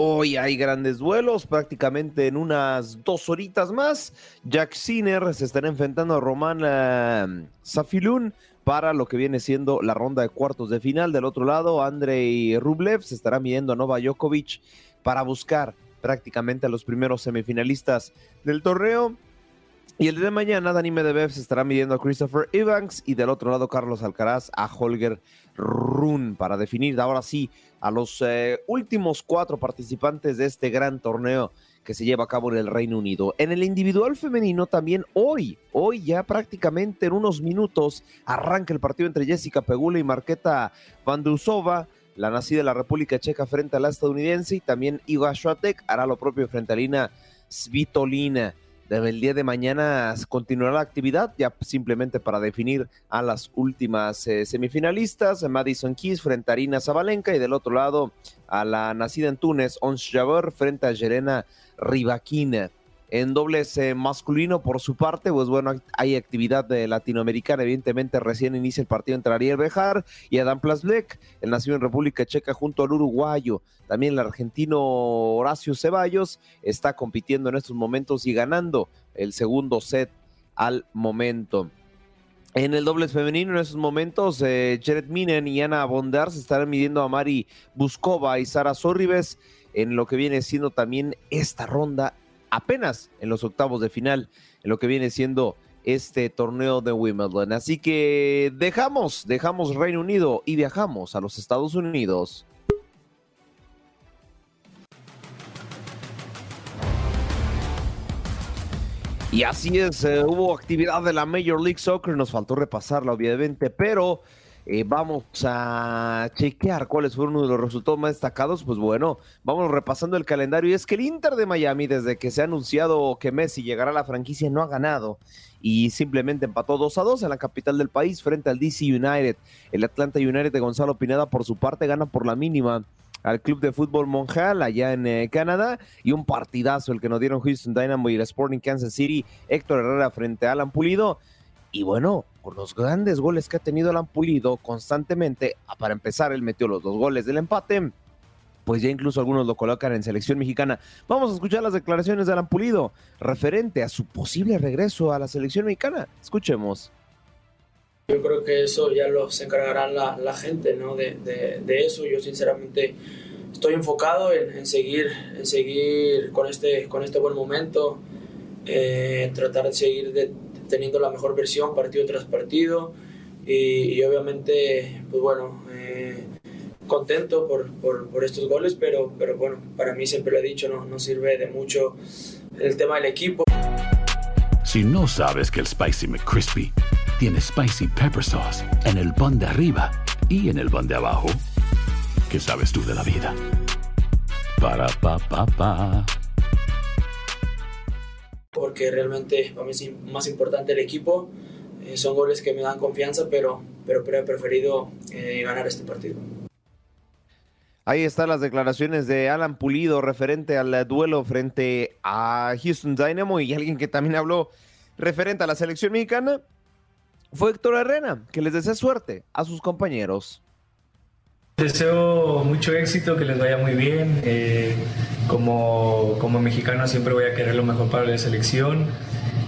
Hoy hay grandes duelos, prácticamente en unas dos horitas más. Jack Sinner se estará enfrentando a Roman uh, Safilun para lo que viene siendo la ronda de cuartos de final. Del otro lado, Andrei Rublev se estará midiendo a Nova Djokovic para buscar prácticamente a los primeros semifinalistas del torneo. Y el día de mañana, Dani Medvedev se estará midiendo a Christopher Evans y del otro lado, Carlos Alcaraz a Holger Run para definir ahora sí a los eh, últimos cuatro participantes de este gran torneo que se lleva a cabo en el Reino Unido. En el individual femenino también hoy, hoy ya prácticamente en unos minutos arranca el partido entre Jessica Pegula y Marqueta Vandusova, la nacida de la República Checa frente a la estadounidense y también Iga Swiatek hará lo propio frente a Lina Svitolina el día de mañana continuará la actividad, ya simplemente para definir a las últimas eh, semifinalistas, Madison Keys frente a Arina Zabalenka y del otro lado a la nacida en Túnez, Ons Jabeur frente a Jerena Rivaquina. En dobles masculino, por su parte, pues bueno, hay actividad de latinoamericana. Evidentemente, recién inicia el partido entre Ariel Bejar y Adam Plasblek, el nacido en República Checa junto al uruguayo. También el argentino Horacio Ceballos está compitiendo en estos momentos y ganando el segundo set al momento. En el dobles femenino, en esos momentos, eh, Jared Minen y Ana Bondar se estarán midiendo a Mari Buscova y Sara Sorribes en lo que viene siendo también esta ronda apenas en los octavos de final, en lo que viene siendo este torneo de Wimbledon. Así que dejamos, dejamos Reino Unido y viajamos a los Estados Unidos. Y así es, eh, hubo actividad de la Major League Soccer, nos faltó repasarla obviamente, pero eh, vamos a chequear cuáles fueron uno de los resultados más destacados. Pues bueno, vamos repasando el calendario y es que el Inter de Miami, desde que se ha anunciado que Messi llegará a la franquicia, no ha ganado y simplemente empató 2 a 2 en la capital del país frente al DC United. El Atlanta United de Gonzalo Pineda, por su parte, gana por la mínima al Club de Fútbol Monjal allá en eh, Canadá y un partidazo el que nos dieron Houston Dynamo y el Sporting Kansas City, Héctor Herrera frente a Alan Pulido. Y bueno, los grandes goles que ha tenido Alan Pulido constantemente, ah, para empezar, él metió los dos goles del empate, pues ya incluso algunos lo colocan en selección mexicana. Vamos a escuchar las declaraciones de Alan Pulido referente a su posible regreso a la selección mexicana. Escuchemos. Yo creo que eso ya lo se encargará la, gente, ¿no? De, de, eso. Yo sinceramente estoy enfocado en, seguir, en seguir con este, con este buen momento, eh, tratar de seguir teniendo la mejor versión partido tras partido y, obviamente, pues bueno, eh, contento por, por, estos goles, pero, pero bueno, para mí siempre lo he dicho, no, no sirve de mucho el tema del equipo. Si no sabes que el Spicy McCrispy tiene spicy pepper sauce en el pan de arriba y en el pan de abajo. ¿Qué sabes tú de la vida? Para pa pa pa. Porque realmente para mí es más importante el equipo. Eh, son goles que me dan confianza, pero, pero, he preferido eh, ganar este partido. Ahí están las declaraciones de Alan Pulido referente al duelo frente a Houston Dynamo y alguien que también habló referente a la selección mexicana fue Héctor Herrera, que les desea suerte a sus compañeros. Deseo mucho éxito, que les vaya muy bien. Eh, como, como mexicano siempre voy a querer lo mejor para la selección.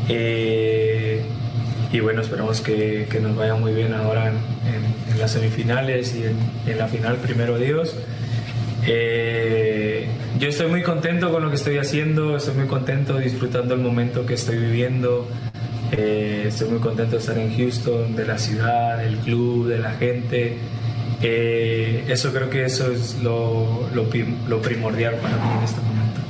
Eh, y bueno, esperamos que, que, nos vaya muy bien ahora en, las semifinales y en, la final, primero Dios. Eh, yo estoy muy contento con lo que estoy haciendo, estoy muy contento disfrutando el momento que estoy viviendo. Estoy muy contento de estar en Houston, de la ciudad, del club, de la gente. Eh, eso creo que eso es lo, lo, primordial para mí en este momento.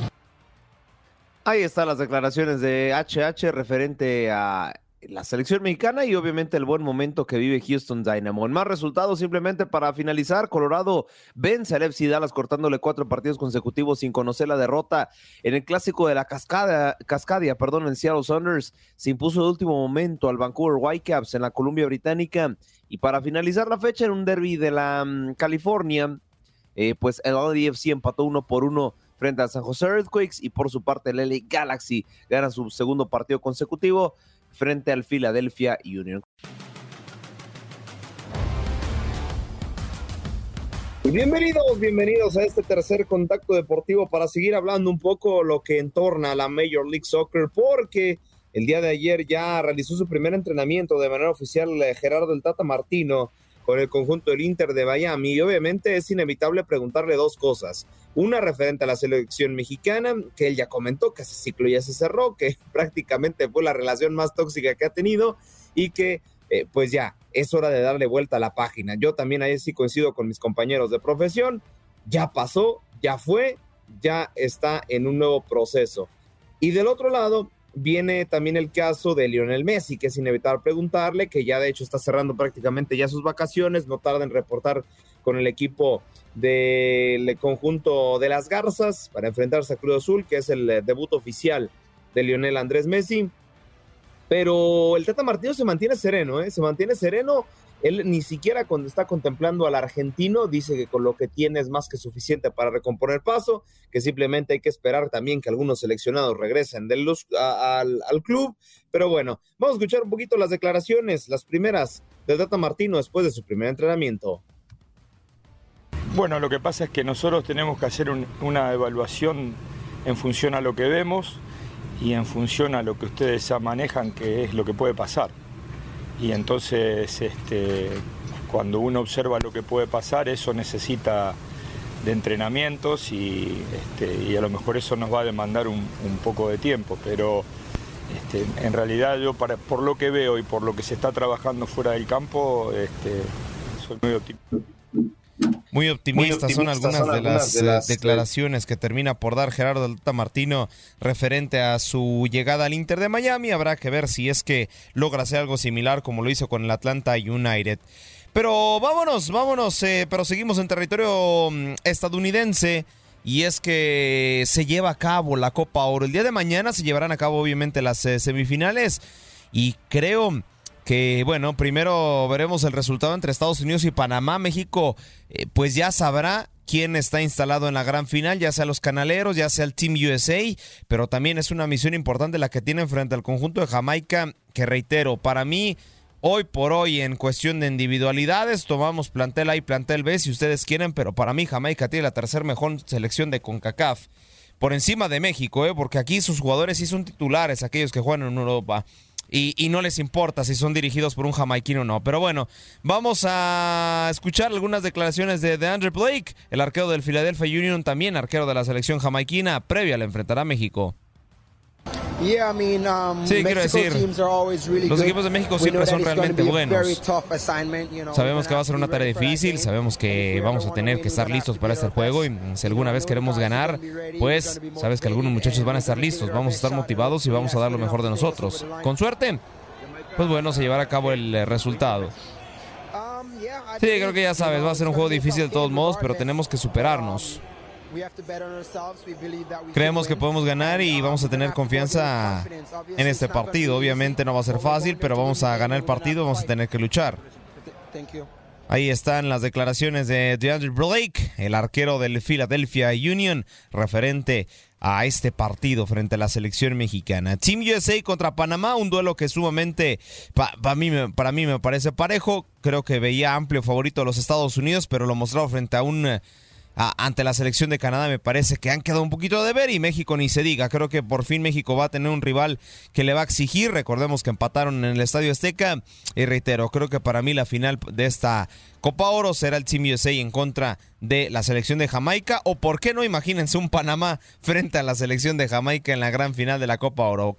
Ahí están las declaraciones de HH referente a la selección mexicana y obviamente el buen momento que vive Houston Dynamo. En más resultados, simplemente para finalizar, Colorado vence al FC Dallas cortándole cuatro partidos consecutivos sin conocer la derrota. En el clásico de la Cascada, Cascadia, perdón, en Seattle Saunders, se impuso de último momento al Vancouver Whitecaps en la Columbia Británica. Y para finalizar la fecha en un derby de la mm, California, eh, pues el LAFC empató uno por uno frente al San Jose Earthquakes y por su parte el LA Galaxy gana su segundo partido consecutivo frente al Philadelphia Union. Bienvenidos, bienvenidos a este tercer contacto deportivo para seguir hablando un poco lo que entorna a la Major League Soccer, porque el día de ayer ya realizó su primer entrenamiento de manera oficial eh, Gerardo el Tata Martino con el conjunto del Inter de Miami. Y obviamente es inevitable preguntarle dos cosas. Una referente a la selección mexicana, que él ya comentó que ese ciclo ya se cerró, que (laughs) prácticamente fue la relación más tóxica que ha tenido y que eh, pues ya es hora de darle vuelta a la página. Yo también ahí sí coincido con mis compañeros de profesión. Ya pasó, ya fue, ya está en un nuevo proceso. Y del otro lado, viene también el caso de Lionel Messi, que es inevitable preguntarle, que ya de hecho está cerrando prácticamente ya sus vacaciones, no tarda en reportar con el equipo del conjunto de las Garzas para enfrentarse a Cruz Azul, que es el eh, debut oficial de Lionel Andrés Messi. Pero el Tata Martino se mantiene sereno, ¿eh? se mantiene sereno él ni siquiera cuando está contemplando al argentino dice que con lo que tiene es más que suficiente para recomponer paso, que simplemente hay que esperar también que algunos seleccionados regresen del, al, club. Pero bueno, vamos a escuchar un poquito las declaraciones, las primeras del Data Martino después de su primer entrenamiento. Bueno, lo que pasa es que nosotros tenemos que hacer una evaluación en función a lo que vemos y en función a lo que ustedes manejan, que es lo que puede pasar y entonces este, cuando uno observa lo que puede pasar, eso necesita de entrenamientos y, este, a lo mejor eso nos va a demandar un, poco de tiempo, pero este, en realidad yo por lo que veo y por lo que se está trabajando fuera del campo, soy muy optimista. Muy optimistas, son algunas, de, las, eh, eh, declaraciones que termina por dar Gerardo Alta Martino referente a su llegada al Inter de Miami. Habrá que ver si es que logra hacer algo similar como lo hizo con el Atlanta United. Pero vámonos, vámonos, eh, pero seguimos en territorio mm, estadounidense. Y es que se lleva a cabo la Copa Oro. El día de mañana se llevarán a cabo obviamente las semifinales. Y creo que bueno, primero veremos el resultado entre Estados Unidos y Panamá. México, eh, pues ya sabrá quién está instalado en la gran final, ya sea los canaleros, ya sea el Team USA, pero también es una misión importante la que tienen frente al conjunto de Jamaica, que reitero, para mí, hoy por hoy, en cuestión de individualidades, tomamos plantel A y plantel B si ustedes quieren, pero para mí Jamaica tiene la tercera mejor selección de CONCACAF. Por encima de México, ¿eh? porque aquí sus jugadores sí son titulares, aquellos que juegan en Europa y, no les importa si son dirigidos por un jamaiquino o no. Pero bueno, vamos a escuchar algunas declaraciones de, de Andrew Blake, el arquero del Philadelphia Union, también arquero de la selección jamaiquina, previa al enfrentar a México. Um, sí, quiero decir, los equipos de México siempre son realmente buenos. Sabemos que va a ser una tarea difícil, sabemos que vamos a tener que estar listos para este juego y si alguna vez queremos ganar, pues sabes que algunos muchachos van a estar listos, vamos a estar motivados y vamos a dar lo mejor de nosotros. Con suerte, pues bueno, se llevará a cabo el eh, resultado. Um, sí, creo que ya sabes, va a ser un juego difícil de todos modos, pero tenemos que superarnos. Creemos que podemos ganar y vamos a tener confianza en este partido. Obviamente no va a ser fácil, pero vamos a ganar el partido, vamos a tener que luchar. Ahí están las declaraciones de DeAndre Blake, el arquero del Philadelphia Union, referente a este partido frente a la selección mexicana. Team USA contra Panamá, un duelo que sumamente para mí, para mí me parece parejo. Creo que veía amplio favorito a los Estados Unidos, pero lo mostrado frente a un ante la selección de Canadá me parece que han quedado un poquito de ver y México ni se diga. Creo que por fin México va a tener un rival que le va a exigir. Recordemos que empataron en el Estadio Azteca y reitero, creo que para mí la final de esta Copa Oro será el Team USA en contra de la selección de Jamaica o por qué no imagínense un Panamá frente a la selección de Jamaica en la gran final de la Copa Oro.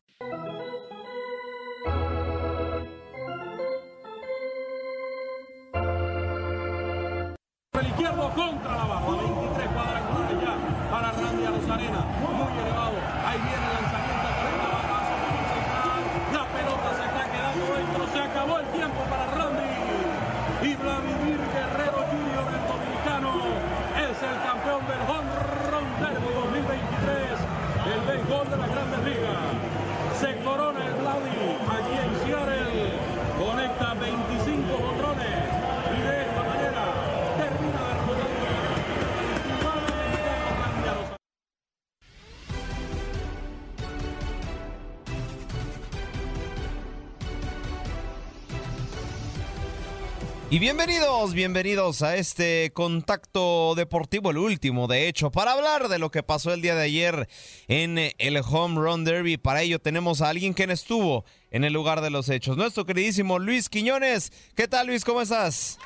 Y bienvenidos, bienvenidos a este contacto deportivo, el último de hecho, para hablar de lo que pasó el día de ayer en el Home Run Derby. Para ello tenemos a alguien que estuvo en el lugar de los hechos, nuestro queridísimo Luis Quiñones. ¿Qué tal Luis? ¿Cómo estás?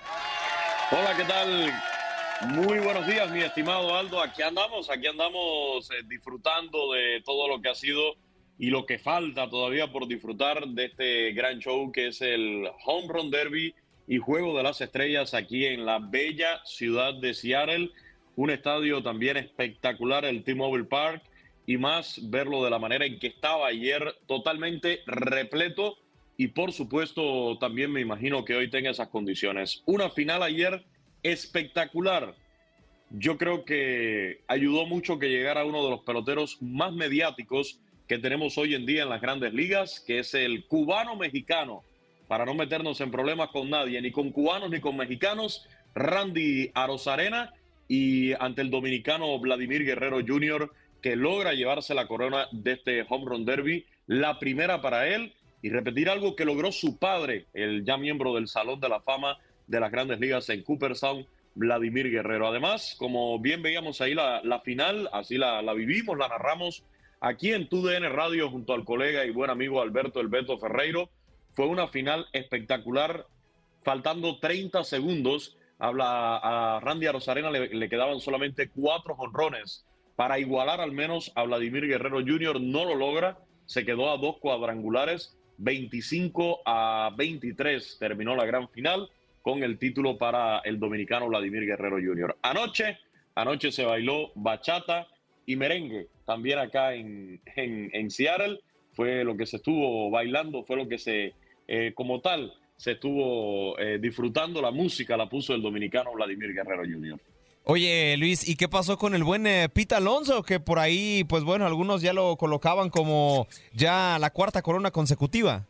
Hola, ¿qué tal? Muy buenos días, mi estimado Aldo. Aquí andamos, aquí andamos eh, disfrutando de todo lo que ha sido y lo que falta todavía por disfrutar de este gran show que es el Home Run Derby y Juego de las Estrellas aquí en la bella ciudad de Seattle. Un estadio también espectacular, el T-Mobile Park, y más verlo de la manera en que estaba ayer, totalmente repleto. Y por supuesto, también me imagino que hoy tenga esas condiciones. Una final ayer espectacular. Yo creo que ayudó mucho que llegara uno de los peloteros más mediáticos que tenemos hoy en día en las grandes ligas, que es el cubano mexicano para no meternos en problemas con nadie, ni con cubanos ni con mexicanos, Randy Arozarena y ante el dominicano Vladimir Guerrero Jr., que logra llevarse la corona de este Home Run Derby, la primera para él, y repetir algo que logró su padre, el ya miembro del Salón de la Fama de las Grandes Ligas en Cooperstown, Vladimir Guerrero. Además, como bien veíamos ahí la, final, así la, vivimos, la narramos aquí en TUDN Radio junto al colega y buen amigo Alberto El Beto Ferreiro. Fue una final espectacular. Faltando 30 segundos, habla a Randy Arozarena, le, le quedaban solamente cuatro jonrones para igualar al menos a Vladimir Guerrero Jr. No lo logra, se quedó a dos cuadrangulares, 25 a 23 terminó la gran final con el título para el dominicano Vladimir Guerrero Jr. Anoche, anoche se bailó bachata y merengue, también acá en, en, Seattle, fue lo que se estuvo bailando, fue lo que se, eh, como tal, se estuvo eh, disfrutando la música, la puso el dominicano Vladimir Guerrero Jr. Oye, Luis, ¿y qué pasó con el buen eh, Pita Alonso? Que por ahí, pues bueno, algunos ya lo colocaban como ya la cuarta corona consecutiva.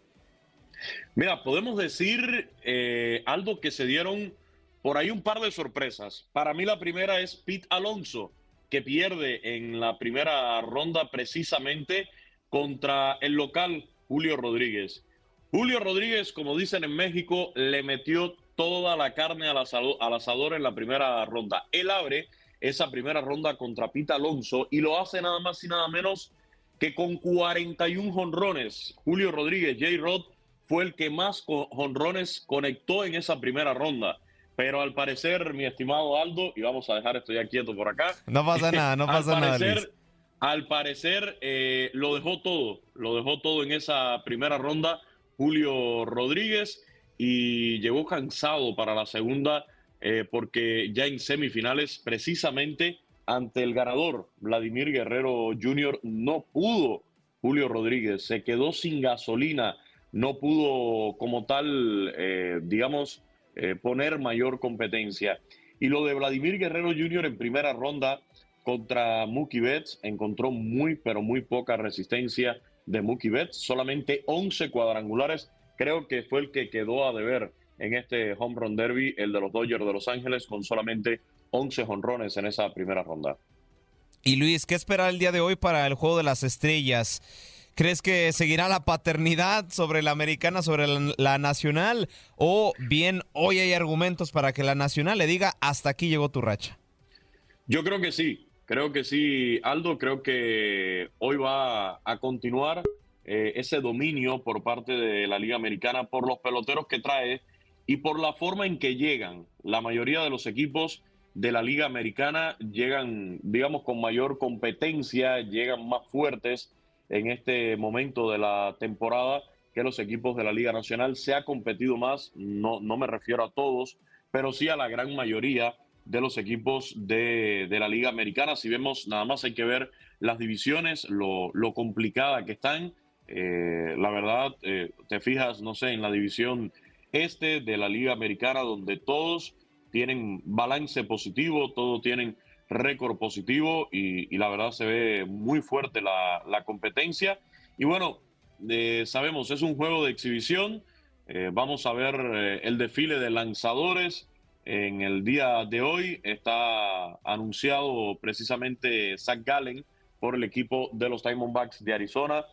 Mira, podemos decir, eh, Aldo, que se dieron por ahí un par de sorpresas. Para mí la primera es Pete Alonso, que pierde en la primera ronda precisamente contra el local Julio Rodríguez. Julio Rodríguez, como dicen en México, le metió toda la carne al asador, al asador en la primera ronda. Él abre esa primera ronda contra Pita Alonso y lo hace nada más y nada menos que con 41 jonrones. Julio Rodríguez, J. Rod, fue el que más jonrones conectó en esa primera ronda. Pero al parecer, mi estimado Aldo, y vamos a dejar esto ya quieto por acá. No pasa nada, no (laughs) pasa nada. Al parecer, eh, lo dejó todo, lo dejó todo en esa primera ronda Julio Rodríguez y llegó cansado para la segunda eh, porque ya en semifinales, precisamente ante el ganador, Vladimir Guerrero Jr., no pudo Julio Rodríguez, se quedó sin gasolina no pudo como tal, eh, digamos, eh, poner mayor competencia. Y lo de Vladimir Guerrero Jr. en primera ronda contra Mookie Betts encontró muy, pero muy poca resistencia de Mookie Betts, solamente 11 cuadrangulares, creo que fue el que quedó a deber en este home run derby, el de los Dodgers de Los Ángeles, con solamente 11 honrones en esa primera ronda. Y Luis, ¿qué esperar el día de hoy para el Juego de las Estrellas? ¿Crees que seguirá la paternidad sobre la americana, sobre la, nacional? ¿O bien hoy hay argumentos para que la nacional le diga hasta aquí llegó tu racha? Yo creo que sí, creo que sí, Aldo. Creo que hoy va a continuar eh, ese dominio por parte de la Liga Americana por los peloteros que trae y por la forma en que llegan. La mayoría de los equipos de la Liga Americana llegan, digamos, con mayor competencia, llegan más fuertes en este momento de la temporada que los equipos de la Liga Nacional. Se ha competido más, no, no me refiero a todos, pero sí a la gran mayoría de los equipos de, la Liga Americana. Si vemos, nada más hay que ver las divisiones, lo, lo complicada que están. Eh, la verdad, eh, te fijas, no sé, en la división este de la Liga Americana, donde todos tienen balance positivo, todos tienen récord positivo y, la verdad se ve muy fuerte la, competencia. Y bueno, eh, sabemos, es un juego de exhibición. Vamos a ver el desfile de lanzadores. En el día de hoy está anunciado precisamente Zach Gallen por el equipo de los Diamondbacks de Arizona,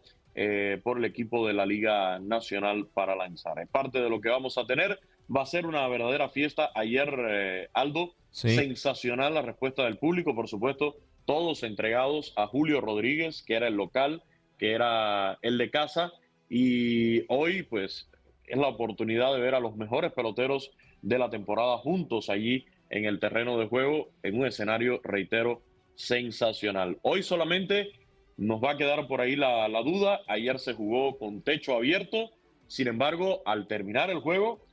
por el equipo de la Liga Nacional para lanzar. Es parte de lo que vamos a tener. Va a ser una verdadera fiesta. Ayer, Aldo, Sensacional la respuesta del público, por supuesto, todos entregados a Julio Rodríguez, que era el local, que era el de casa, y hoy pues es la oportunidad de ver a los mejores peloteros de la temporada juntos allí en el terreno de juego, en un escenario, reitero, sensacional. Hoy solamente nos va a quedar por ahí la, duda, ayer se jugó con techo abierto, sin embargo, al terminar el juego,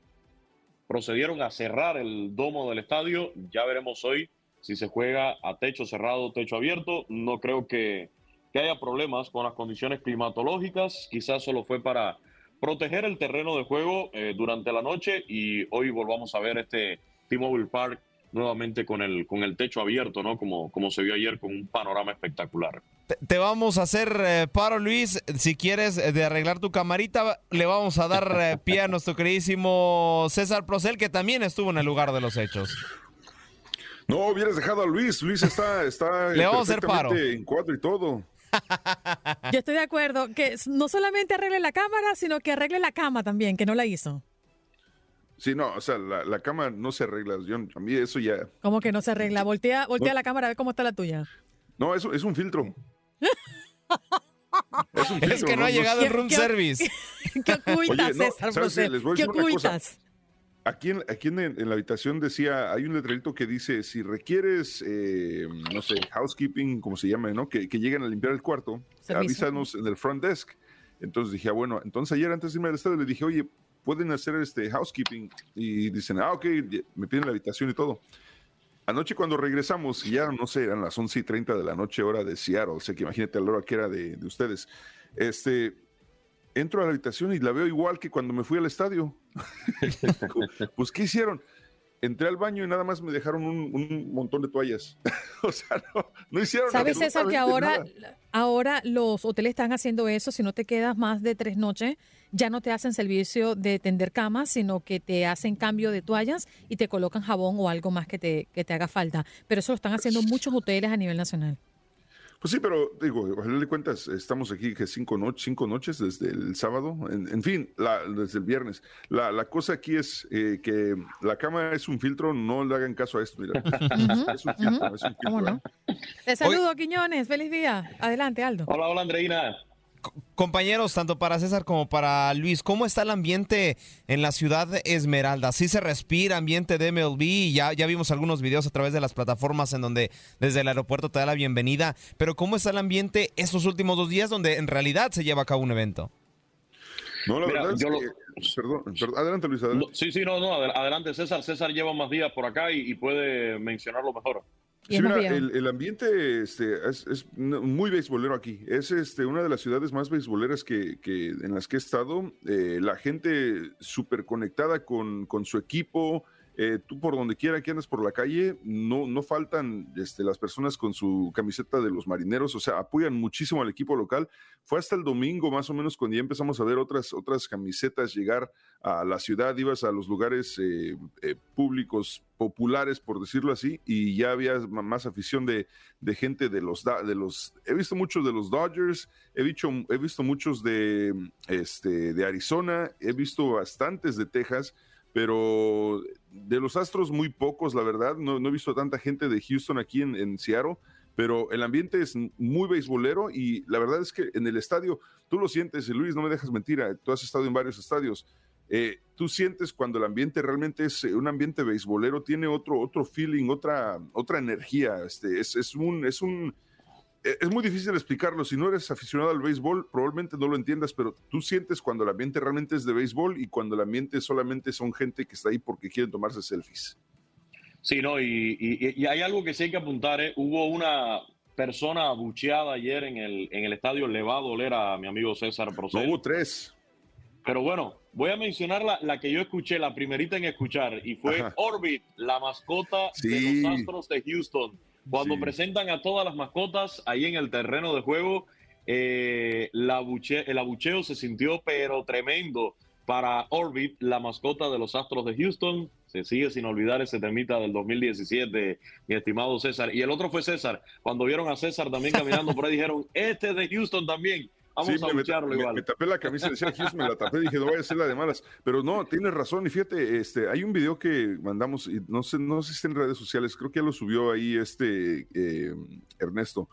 procedieron a cerrar el domo del estadio. Ya veremos hoy si se juega a techo cerrado, techo abierto. No creo que, haya problemas con las condiciones climatológicas. Quizás solo fue para proteger el terreno de juego eh, durante la noche y hoy volvamos a ver este T-Mobile Park nuevamente con el, con el techo abierto, ¿no? Como, como se vio ayer con un panorama espectacular. Te, vamos a hacer eh, paro, Luis. Si quieres eh, de arreglar tu camarita, le vamos a dar eh, pie a nuestro queridísimo César Procel, que también estuvo en el lugar de los hechos. No, hubieras dejado a Luis. Luis está, está le vamos a hacer paro. en cuadro y todo. Yo estoy de acuerdo que no solamente arregle la cámara, sino que arregle la cama también, que no la hizo. Sí, no, o sea, la, cama no se arregla. Yo, a mí eso ya. ¿Cómo que no se arregla? Voltea, voltea la cámara a ver cómo está la tuya. No, eso es un filtro. (laughs) es, un filtro, es que no, ha llegado el room service. (laughs) ¿Qué ocultas, César ¿Qué ocultas? Aquí, en, aquí en, la habitación decía, hay un letrerito que dice, si requieres, eh, no sé, housekeeping, como se llama, ¿no? Que, que lleguen a limpiar el cuarto, avísanos en el front desk. Entonces dije, ah, bueno, entonces ayer antes de irme al estadio le dije, oye, pueden hacer este housekeeping y dicen, ah, ok, me piden la habitación y todo. Anoche cuando regresamos, ya no sé, eran las 11 y 30 de la noche, hora de Seattle, o sea que imagínate la hora que era de, de ustedes. Este, entro a la habitación y la veo igual que cuando me fui al estadio. (laughs) pues, ¿qué hicieron? Entré al baño y nada más me dejaron un, montón de toallas. (laughs) o sea, no, hicieron ¿Sabes, César, que ahora, ahora los hoteles están haciendo eso? Si no te quedas más de tres noches, ya no te hacen servicio de tender camas, sino que te hacen cambio de toallas y te colocan jabón o algo más que te, que te haga falta. Pero eso lo están haciendo muchos hoteles a nivel nacional. Pues sí, pero digo, a de cuentas, estamos aquí que cinco, cinco noches desde el sábado, en, fin, desde el viernes. La, la cosa aquí es eh, que la cama es un filtro, no le hagan caso a esto, mira. es un filtro, es un filtro. ¿eh? Te saludo, Quiñones, feliz día. Adelante, Aldo. Hola, hola, Andreina. Compañeros, tanto para César como para Luis, ¿cómo está el ambiente en la ciudad de Esmeralda? ¿Sí se respira ambiente de MLB? Ya, ya vimos algunos videos a través de las plataformas en donde desde el aeropuerto te da la bienvenida, pero ¿cómo está el ambiente estos últimos dos días donde en realidad se lleva a cabo un evento? No, la verdad es que... Perdón, adelante Luis, adelante. sí, sí, no, no, adelante César. César lleva más días por acá y puede mencionarlo mejor. Sí, mira, el, ambiente este, es, muy beisbolero aquí. Es este, una de las ciudades más beisboleras que, en las que he estado. Eh, la gente súper conectada con, con, su equipo. Eh, tú por donde quiera que andes por la calle, no, no faltan este, las personas con su camiseta de los marineros, o sea, apoyan muchísimo al equipo local. Fue hasta el domingo más o menos cuando ya empezamos a ver otras, otras camisetas llegar a la ciudad, ibas a los lugares eh, eh, públicos populares, por decirlo así, y ya había más afición de, de, gente de los, de los, he visto muchos de los Dodgers, he visto, he visto muchos de, este, de Arizona, he visto bastantes de Texas, pero de los Astros muy pocos, la verdad. No, he visto tanta gente de Houston aquí en, en, Seattle, pero el ambiente es muy beisbolero y la verdad es que en el estadio, tú lo sientes, Luis, no me dejas mentir, tú has estado en varios estadios. Eh, tú sientes cuando el ambiente realmente es un ambiente beisbolero, tiene otro, otro feeling, otra, otra energía. Este, es, es un, es un es muy difícil explicarlo. Si no eres aficionado al béisbol, probablemente no lo entiendas, pero tú sientes cuando el ambiente realmente es de béisbol y cuando el ambiente solamente son gente que está ahí porque quieren tomarse selfies. Sí, no, y, hay algo que sí hay que apuntar. ¿eh? Hubo una persona abucheada ayer en el, en el estadio, le va a doler a mi amigo César No, hubo tres. Pero bueno, voy a mencionar la, que yo escuché, la primerita en escuchar, y fue Orbit, la mascota de los Astros de Houston cuando presentan a todas las mascotas ahí en el terreno de juego, eh, el abucheo se sintió pero tremendo para Orbit, la mascota de los Astros de Houston. Se sigue sin olvidar ese temita del 2017, mi estimado César. Y el otro fue César. Cuando vieron a César también caminando por ahí, dijeron, este es de Houston también. Vamos a lucharlo igual. Me, tapé la camisa, decía Houston, me la tapé, dije, no voy a hacer la de malas. Pero no, tienes razón. Y fíjate, este, hay un video que mandamos, y no sé, no sé si está en redes sociales, creo que ya lo subió ahí este eh, Ernesto.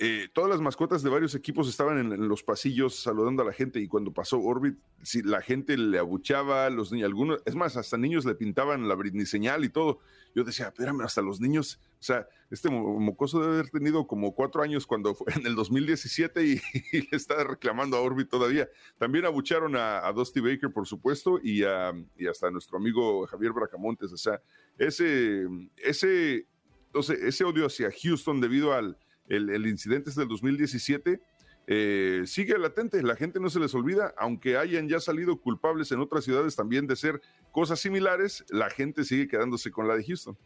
Eh, todas las mascotas de varios equipos estaban en, los pasillos saludando a la gente y cuando pasó Orbit, si la gente le abuchaba, los niños, algunos, es más, hasta niños le pintaban la Britney señal y todo. Yo decía, espérame, hasta los niños, o sea, este mocoso debe haber tenido como cuatro años cuando fue (laughs) en el 2017 y, le está reclamando a Orbit todavía. También abucharon a, Dusty Baker, por supuesto, y, y hasta a nuestro amigo Javier Bracamontes. O sea, ese, ese, entonces, ese odio hacia Houston debido al el, incidente es del 2017, eh, sigue latente, la gente no se les olvida, aunque hayan ya salido culpables en otras ciudades también de ser cosas similares, la gente sigue quedándose con la de Houston.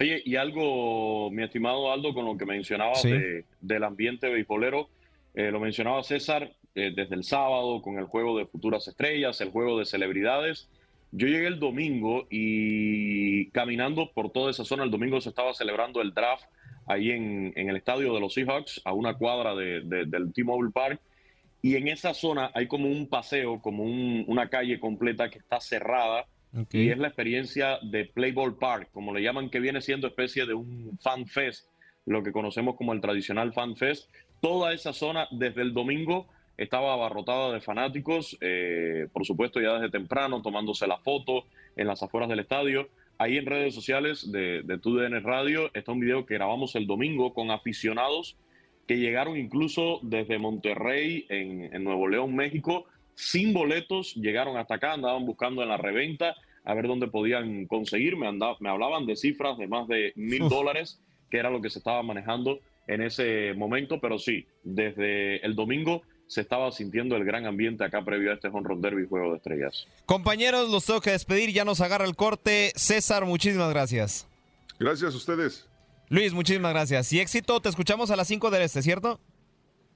Oye, y algo, mi estimado Aldo, con lo que mencionabas del ambiente beisbolero, eh, lo mencionaba César eh, desde el sábado con el juego de futuras estrellas, el juego de celebridades. Yo llegué el domingo y caminando por toda esa zona, el domingo se estaba celebrando el draft ahí en, el estadio de los Seahawks, a una cuadra del T-Mobile Park. Y en esa zona hay como un paseo, como una calle completa que está cerrada. Y es la experiencia de Playball Park, como le llaman, que viene siendo especie de un fan fest, lo que conocemos como el tradicional fan fest. Toda esa zona desde el domingo estaba abarrotada de fanáticos, eh, por supuesto ya desde temprano, tomándose la foto en las afueras del estadio. Ahí en redes sociales de, de TUDN Radio está un video que grabamos el domingo con aficionados que llegaron incluso desde Monterrey, en, Nuevo León, México, sin boletos, llegaron hasta acá, andaban buscando en la reventa a ver dónde podían conseguir. Me, me hablaban de cifras de más de mil dólares, que era lo que se estaba manejando en ese momento, pero sí, desde el domingo se estaba sintiendo el gran ambiente acá previo a este Home Run Derby Juego de Estrellas. Compañeros, los tengo que despedir, ya nos agarra el corte. César, muchísimas gracias. Gracias a ustedes. Luis, muchísimas gracias. Y éxito, te escuchamos a las 5 del Este, ¿cierto?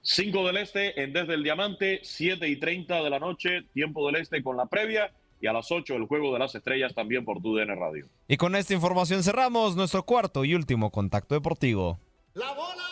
5 del Este en Desde el Diamante, 7 y 30 de la noche, tiempo del Este con la previa y a las 8 el Juego de las Estrellas también por TUDN Radio. Y con esta información cerramos nuestro cuarto y último contacto deportivo. La bola